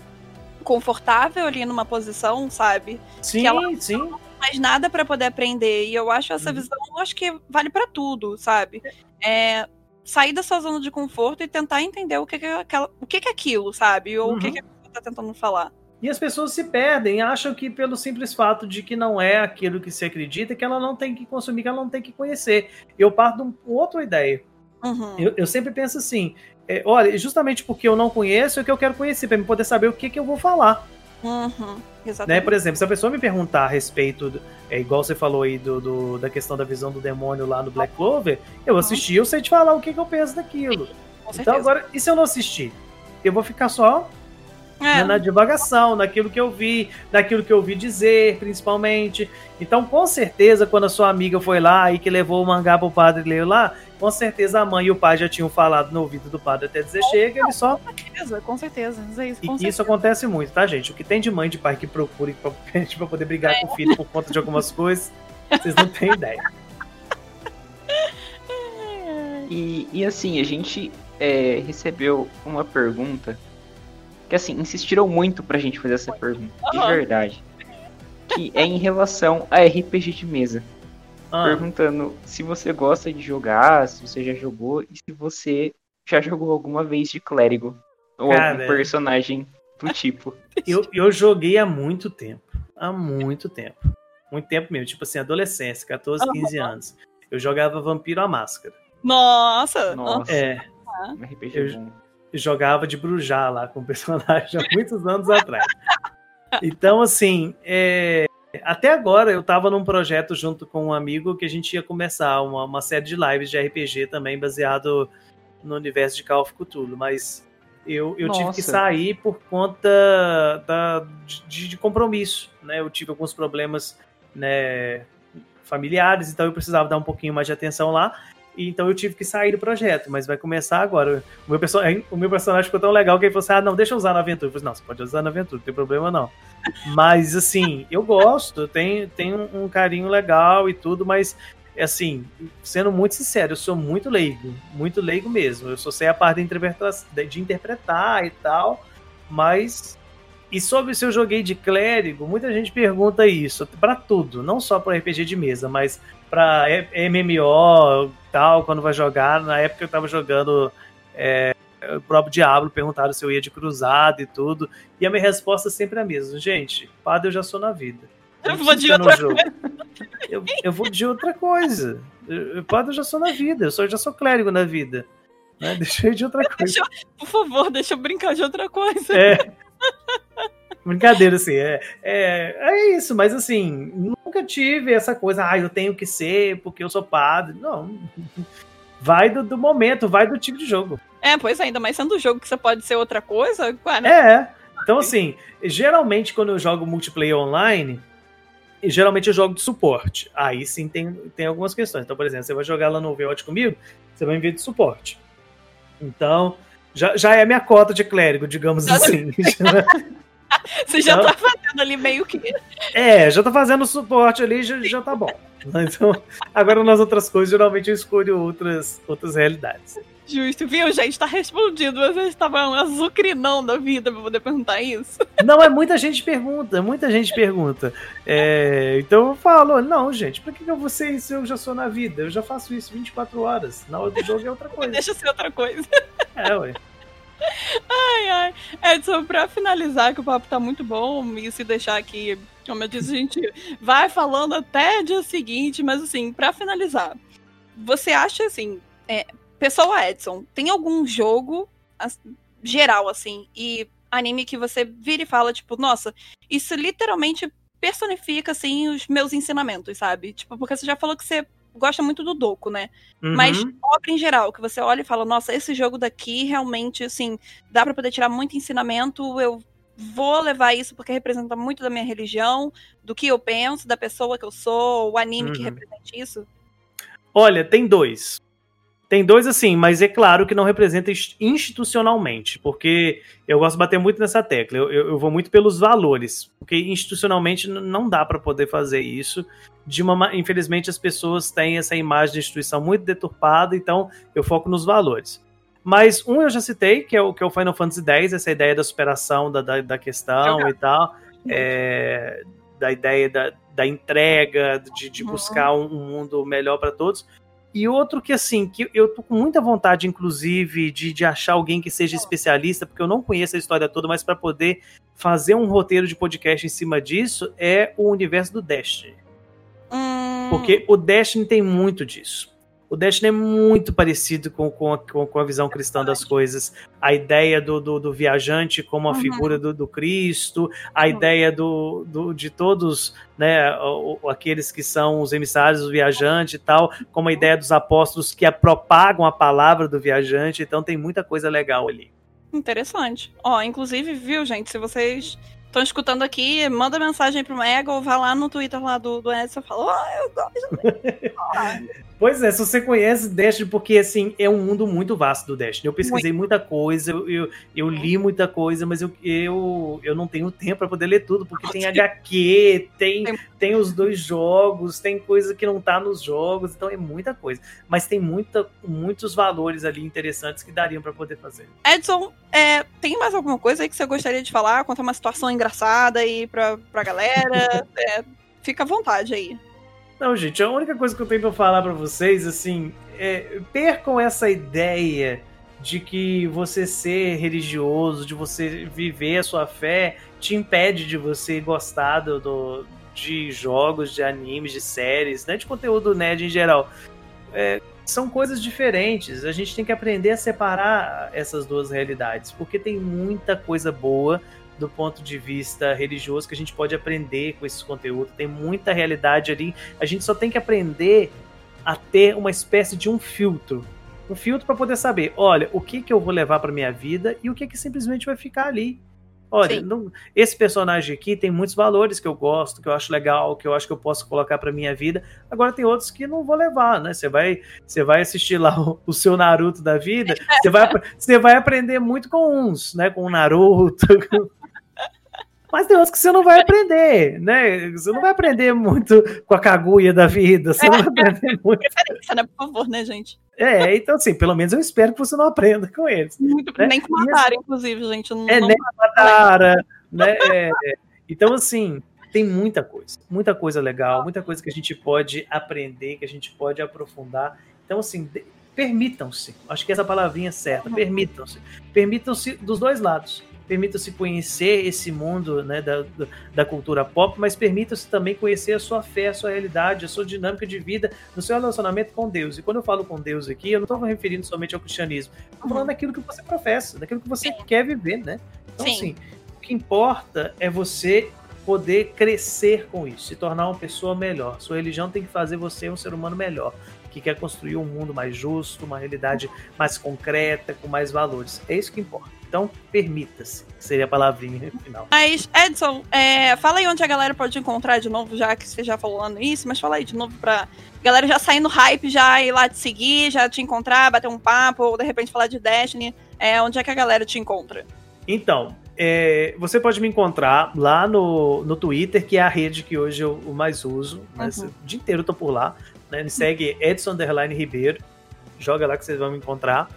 confortável ali numa posição, sabe? Sim, sim. mais nada para poder aprender. E eu acho essa Uhum. visão, eu acho que vale para tudo, sabe? É sair da sua zona de conforto e tentar entender o que que é, aquela, o que que é aquilo, sabe? Ou o que Uhum. que a pessoa tá tentando falar. E as pessoas se perdem, acham que pelo simples fato de que não é aquilo que se acredita, que ela não tem que consumir, que ela não tem que conhecer. Eu parto de uma outra ideia. Uhum. Eu, eu sempre penso assim: é, olha, justamente porque eu não conheço, é que eu quero conhecer, para poder saber o que, que eu vou falar. Uhum. Né? Exatamente. Por exemplo, se a pessoa me perguntar a respeito, do- é igual você falou aí do, do- da questão da visão do demônio lá no Black Clover, eu assisti, eu sei te falar o que, que eu penso daquilo. Com Então agora, e se eu não assistir? Eu vou ficar só É, na divagação, naquilo que eu vi, naquilo que eu ouvi dizer, principalmente. Então, com certeza, quando a sua amiga foi lá e que levou o mangá pro padre ler lá, com certeza a mãe e o pai já tinham falado no ouvido do padre até dizer chega, ele só. com certeza, com certeza. Isso, aí, E com que isso certeza. acontece muito, tá, gente? O que tem de mãe e de pai que procure pra, pra poder brigar com o filho por conta de algumas coisas, vocês não têm ideia. E, e assim, a gente é, recebeu uma pergunta que assim, insistiram muito pra gente fazer essa pergunta, de verdade. Que é em relação a RPG de mesa. Ah, Perguntando se você gosta de jogar, se você já jogou e se você já jogou alguma vez de clérigo. Ou Cara, algum personagem do tipo. eu, eu joguei há muito tempo. Há muito tempo. Muito tempo mesmo. Tipo assim, adolescência, 14, 15 anos. Eu jogava Vampiro à Máscara. Nossa! Nossa, É, um RPG eu- bom. Jogava de Brujá lá com o personagem há muitos anos atrás. Então, assim, é, até agora eu tava num projeto junto com um amigo que a gente ia começar uma, uma série de lives de RPG também, baseado no universo de Call of Cthulhu, mas eu, eu tive que sair por conta da, de, de compromisso, né? Eu tive alguns problemas né, familiares, então eu precisava dar um pouquinho mais de atenção lá. E então eu tive que sair do projeto, mas vai começar agora. O meu, perso o meu personagem ficou tão legal que ele falou assim: ah, não, deixa eu usar na aventura. Eu falei, não, você pode usar na aventura, não tem problema não. Mas, assim, eu gosto, tem, tem um, carinho legal e tudo, mas, assim, sendo muito sincero, eu sou muito leigo, muito leigo mesmo. Eu só sei a parte de interpretar, de interpretar e tal, mas e sobre se eu joguei de clérigo, muita gente pergunta isso para tudo, não só para RPG de mesa, mas para MMO tal, quando vai jogar. Na época eu tava jogando é, o próprio Diablo, perguntaram se eu ia de cruzado e tudo. E a minha resposta sempre é a mesma. Gente, padre eu já sou na vida. Eu, eu vou de outra coisa. Eu, eu, vou de outra coisa. Padre eu já sou na vida. Eu, sou, eu já sou clérigo na vida. Né? Deixa eu ir de outra coisa. Por favor, deixa eu brincar de outra coisa. É. Brincadeira, assim, é, é, é isso, mas assim, nunca tive essa coisa, ah, eu tenho que ser porque eu sou padre. Não. Vai do, do momento, vai do tipo de jogo. É, pois ainda mais sendo um jogo que você pode ser outra coisa, né? É. Então, assim, geralmente quando eu jogo multiplayer online, geralmente eu jogo de suporte. Aí sim tem, tem algumas questões. Então, por exemplo, você vai jogar lá no Overwatch comigo, você vai enviar de suporte. Então, já, já é minha cota de clérigo, digamos assim. Você já então, tá fazendo ali meio que. É, já tá fazendo suporte ali, já, já tá bom. Então, agora nas outras coisas, geralmente eu escolho outras, outras realidades. Justo, viu, gente? Tá respondido. Vocês estavam azucrinão da vida pra poder perguntar isso. Não, é muita gente pergunta, muita gente pergunta. É, então eu falo, não, gente, pra que eu vou ser isso? Eu já sou na vida, eu já faço isso 24 horas. Na hora do jogo é outra coisa. Deixa ser outra coisa. É, ué. Ai, ai. Edson, pra finalizar, que o papo tá muito bom, e se deixar aqui, como eu disse, a gente vai falando até dia seguinte, mas assim, pra finalizar, você acha assim, é, pessoa Edson, tem algum jogo geral, assim, e anime que você vira e fala, tipo, nossa, isso literalmente personifica, assim, os meus ensinamentos, sabe? Tipo, porque você já falou que você gosta muito do Doku, né? Uhum. Mas obra em geral, que você olha e fala, nossa, esse jogo daqui realmente, assim, dá para poder tirar muito ensinamento, eu vou levar isso porque representa muito da minha religião, do que eu penso, da pessoa que eu sou, o anime uhum. que representa isso? Olha, tem dois. Tem dois assim, mas é claro que não representa institucionalmente, porque eu gosto de bater muito nessa tecla. Eu, eu, eu vou muito pelos valores, porque institucionalmente não dá para poder fazer isso. De uma, infelizmente, as pessoas têm essa imagem de instituição muito deturpada, então eu foco nos valores. Mas um eu já citei, que é o, que é o Final Fantasy X, essa ideia da superação da, da, da questão e tal, é, da ideia da, da entrega, de, de uhum. buscar um, um mundo melhor para todos. E outro que, assim, que eu tô com muita vontade, inclusive, de, de achar alguém que seja especialista, porque eu não conheço a história toda, mas para poder fazer um roteiro de podcast em cima disso, é o universo do Destiny. Hum. Porque o Destiny tem muito disso o Destiny é muito parecido com, com, a, com a visão cristã das coisas. A ideia do, do, do viajante como a uhum. figura do, do, Cristo, a uhum. ideia do, do, de todos né, aqueles que são os emissários do viajante e tal, como a ideia dos apóstolos que propagam a palavra do viajante. Então tem muita coisa legal ali. Interessante. Ó, inclusive, viu, gente, se vocês estão escutando aqui, manda mensagem pro Mega ou vai lá no Twitter lá do, do Edson e fala, oh, eu gosto. Pois é, se você conhece Destiny, porque assim, é um mundo muito vasto do Destiny. Eu pesquisei muito. muita coisa, eu, eu, eu, li muita coisa, mas eu, eu, eu não tenho tempo para poder ler tudo, porque tem HQ, tem, tem os dois jogos, tem coisa que não tá nos jogos, então é muita coisa. Mas tem muita, muitos valores ali interessantes que dariam para poder fazer. Edson, é, tem mais alguma coisa aí que você gostaria de falar? Conta uma situação engraçada aí pra, pra galera? é, fica à vontade aí. Não, gente, a única coisa que eu tenho pra falar para vocês, assim, é percam essa ideia de que você ser religioso, de você viver a sua fé, te impede de você gostar do, do de jogos, de animes, de séries, né, de conteúdo nerd em geral. É, são coisas diferentes. A gente tem que aprender a separar essas duas realidades, porque tem muita coisa boa do ponto de vista religioso que a gente pode aprender com esse conteúdo. Tem muita realidade ali. A gente só tem que aprender a ter uma espécie de um filtro. Um filtro para poder saber, olha, o que, que eu vou levar para minha vida e o que, que simplesmente vai ficar ali. Olha, não- esse personagem aqui tem muitos valores que eu gosto, que eu acho legal, que eu acho que eu posso colocar pra minha vida. Agora tem outros que não vou levar, né? Você vai, você vai assistir lá o, o seu Naruto da vida, você vai, você vai aprender muito com uns, né? Com o Naruto. com- Mas tem outros que você não vai aprender, né? Você não vai aprender muito com a Kaguya da vida, você não vai aprender muito. Né? Por favor, né, gente? É, então assim, pelo menos eu espero que você não aprenda com eles. Muito, Né? Nem com E Matara, inclusive, gente. Não, É, não- né? Matara, né? É, é. Então, assim, tem muita coisa, muita coisa legal, muita coisa que a gente pode aprender, que a gente pode aprofundar. Então, assim, permitam-se. Acho que essa palavrinha é certa. Permitam-se. Permitam-se dos dois lados. Permitam-se conhecer esse mundo né, da, da- cultura pop, mas permitam-se também conhecer a sua fé, a sua realidade, a sua dinâmica de vida no seu relacionamento com Deus. E quando eu falo com Deus aqui, eu não estou me referindo somente ao cristianismo. Estou falando daquilo que você professa, daquilo que você quer viver, né? Então, Sim. assim, o que importa é você poder crescer com isso, se tornar uma pessoa melhor. Sua religião tem que fazer você um ser humano melhor, que quer construir um mundo mais justo, uma realidade mais concreta, com mais valores. É isso que importa. Então, permita-se, seria a palavrinha final. Mas, Edson, é, fala aí onde a galera pode encontrar de novo, já que você já falando isso, mas fala aí de novo pra galera já sair no hype, já ir lá te seguir, já te encontrar, bater um papo, ou de repente falar de Destiny. É, onde é que a galera te encontra? Então, é, você pode me encontrar lá no, no Twitter, que é a rede que hoje eu, eu mais uso. Né? Uhum. O dia inteiro eu tô por lá. Né? Me segue Edson Ribeiro. Joga lá que vocês vão me encontrar.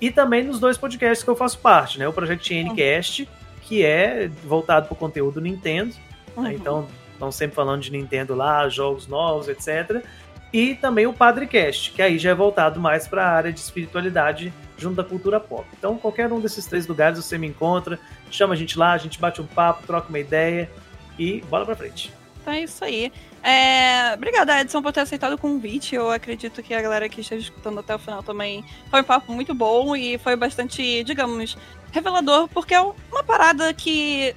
E também nos dois podcasts que eu faço parte, né? O Projeto Ncast, que é voltado para o conteúdo Nintendo. Uhum. né? Então, estão sempre falando de Nintendo lá, jogos novos, etc. E também o Padrecast, que aí já é voltado mais para a área de espiritualidade junto da cultura pop. Então, qualquer um desses três lugares você me encontra, chama a gente lá, a gente bate um papo, troca uma ideia e bola pra frente. Então é isso aí. É, Obrigada, Edson, por ter aceitado o convite. Eu acredito que a galera que esteja escutando até o final também foi um papo muito bom e foi bastante, digamos, revelador, porque é uma parada que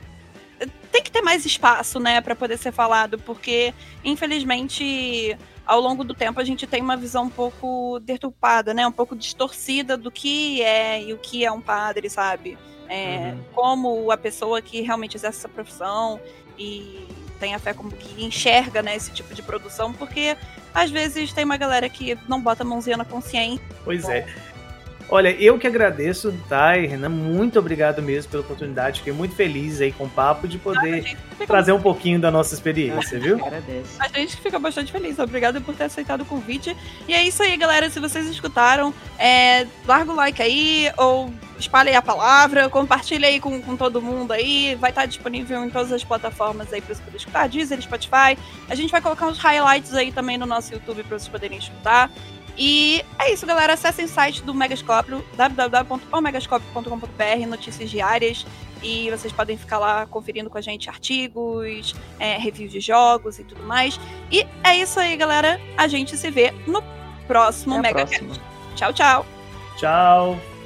tem que ter mais espaço, né, para poder ser falado, porque infelizmente ao longo do tempo a gente tem uma visão um pouco deturpada, né, um pouco distorcida do que é e o que é um padre, sabe? É, Uhum. Como a pessoa que realmente exerce essa profissão e tem a fé como que enxerga né, esse tipo de produção, porque às vezes tem uma galera que não bota a mãozinha na consciência. Pois é. Olha, eu que agradeço, tá, e Renan? Muito obrigado mesmo pela oportunidade. Fiquei muito feliz aí com o papo de poder trazer um pouquinho da nossa experiência, viu? Agradece. A gente fica bastante feliz. Obrigada por ter aceitado o convite. E é isso aí, galera. Se vocês escutaram, é, larga o like aí, ou espalhe aí a palavra, compartilha aí com, com todo mundo aí. Vai estar disponível em todas as plataformas aí pra você poder escutar, Deezer, Spotify. A gente vai colocar uns highlights aí também no nosso YouTube pra vocês poderem escutar. E é isso, galera. Acessem o site do Megascópio, www.omegascópio.com.br, notícias diárias. E vocês podem ficar lá conferindo com a gente artigos, é, reviews de jogos e tudo mais. E é isso aí, galera. A gente se vê no próximo Mega. Tchau, tchau. Tchau.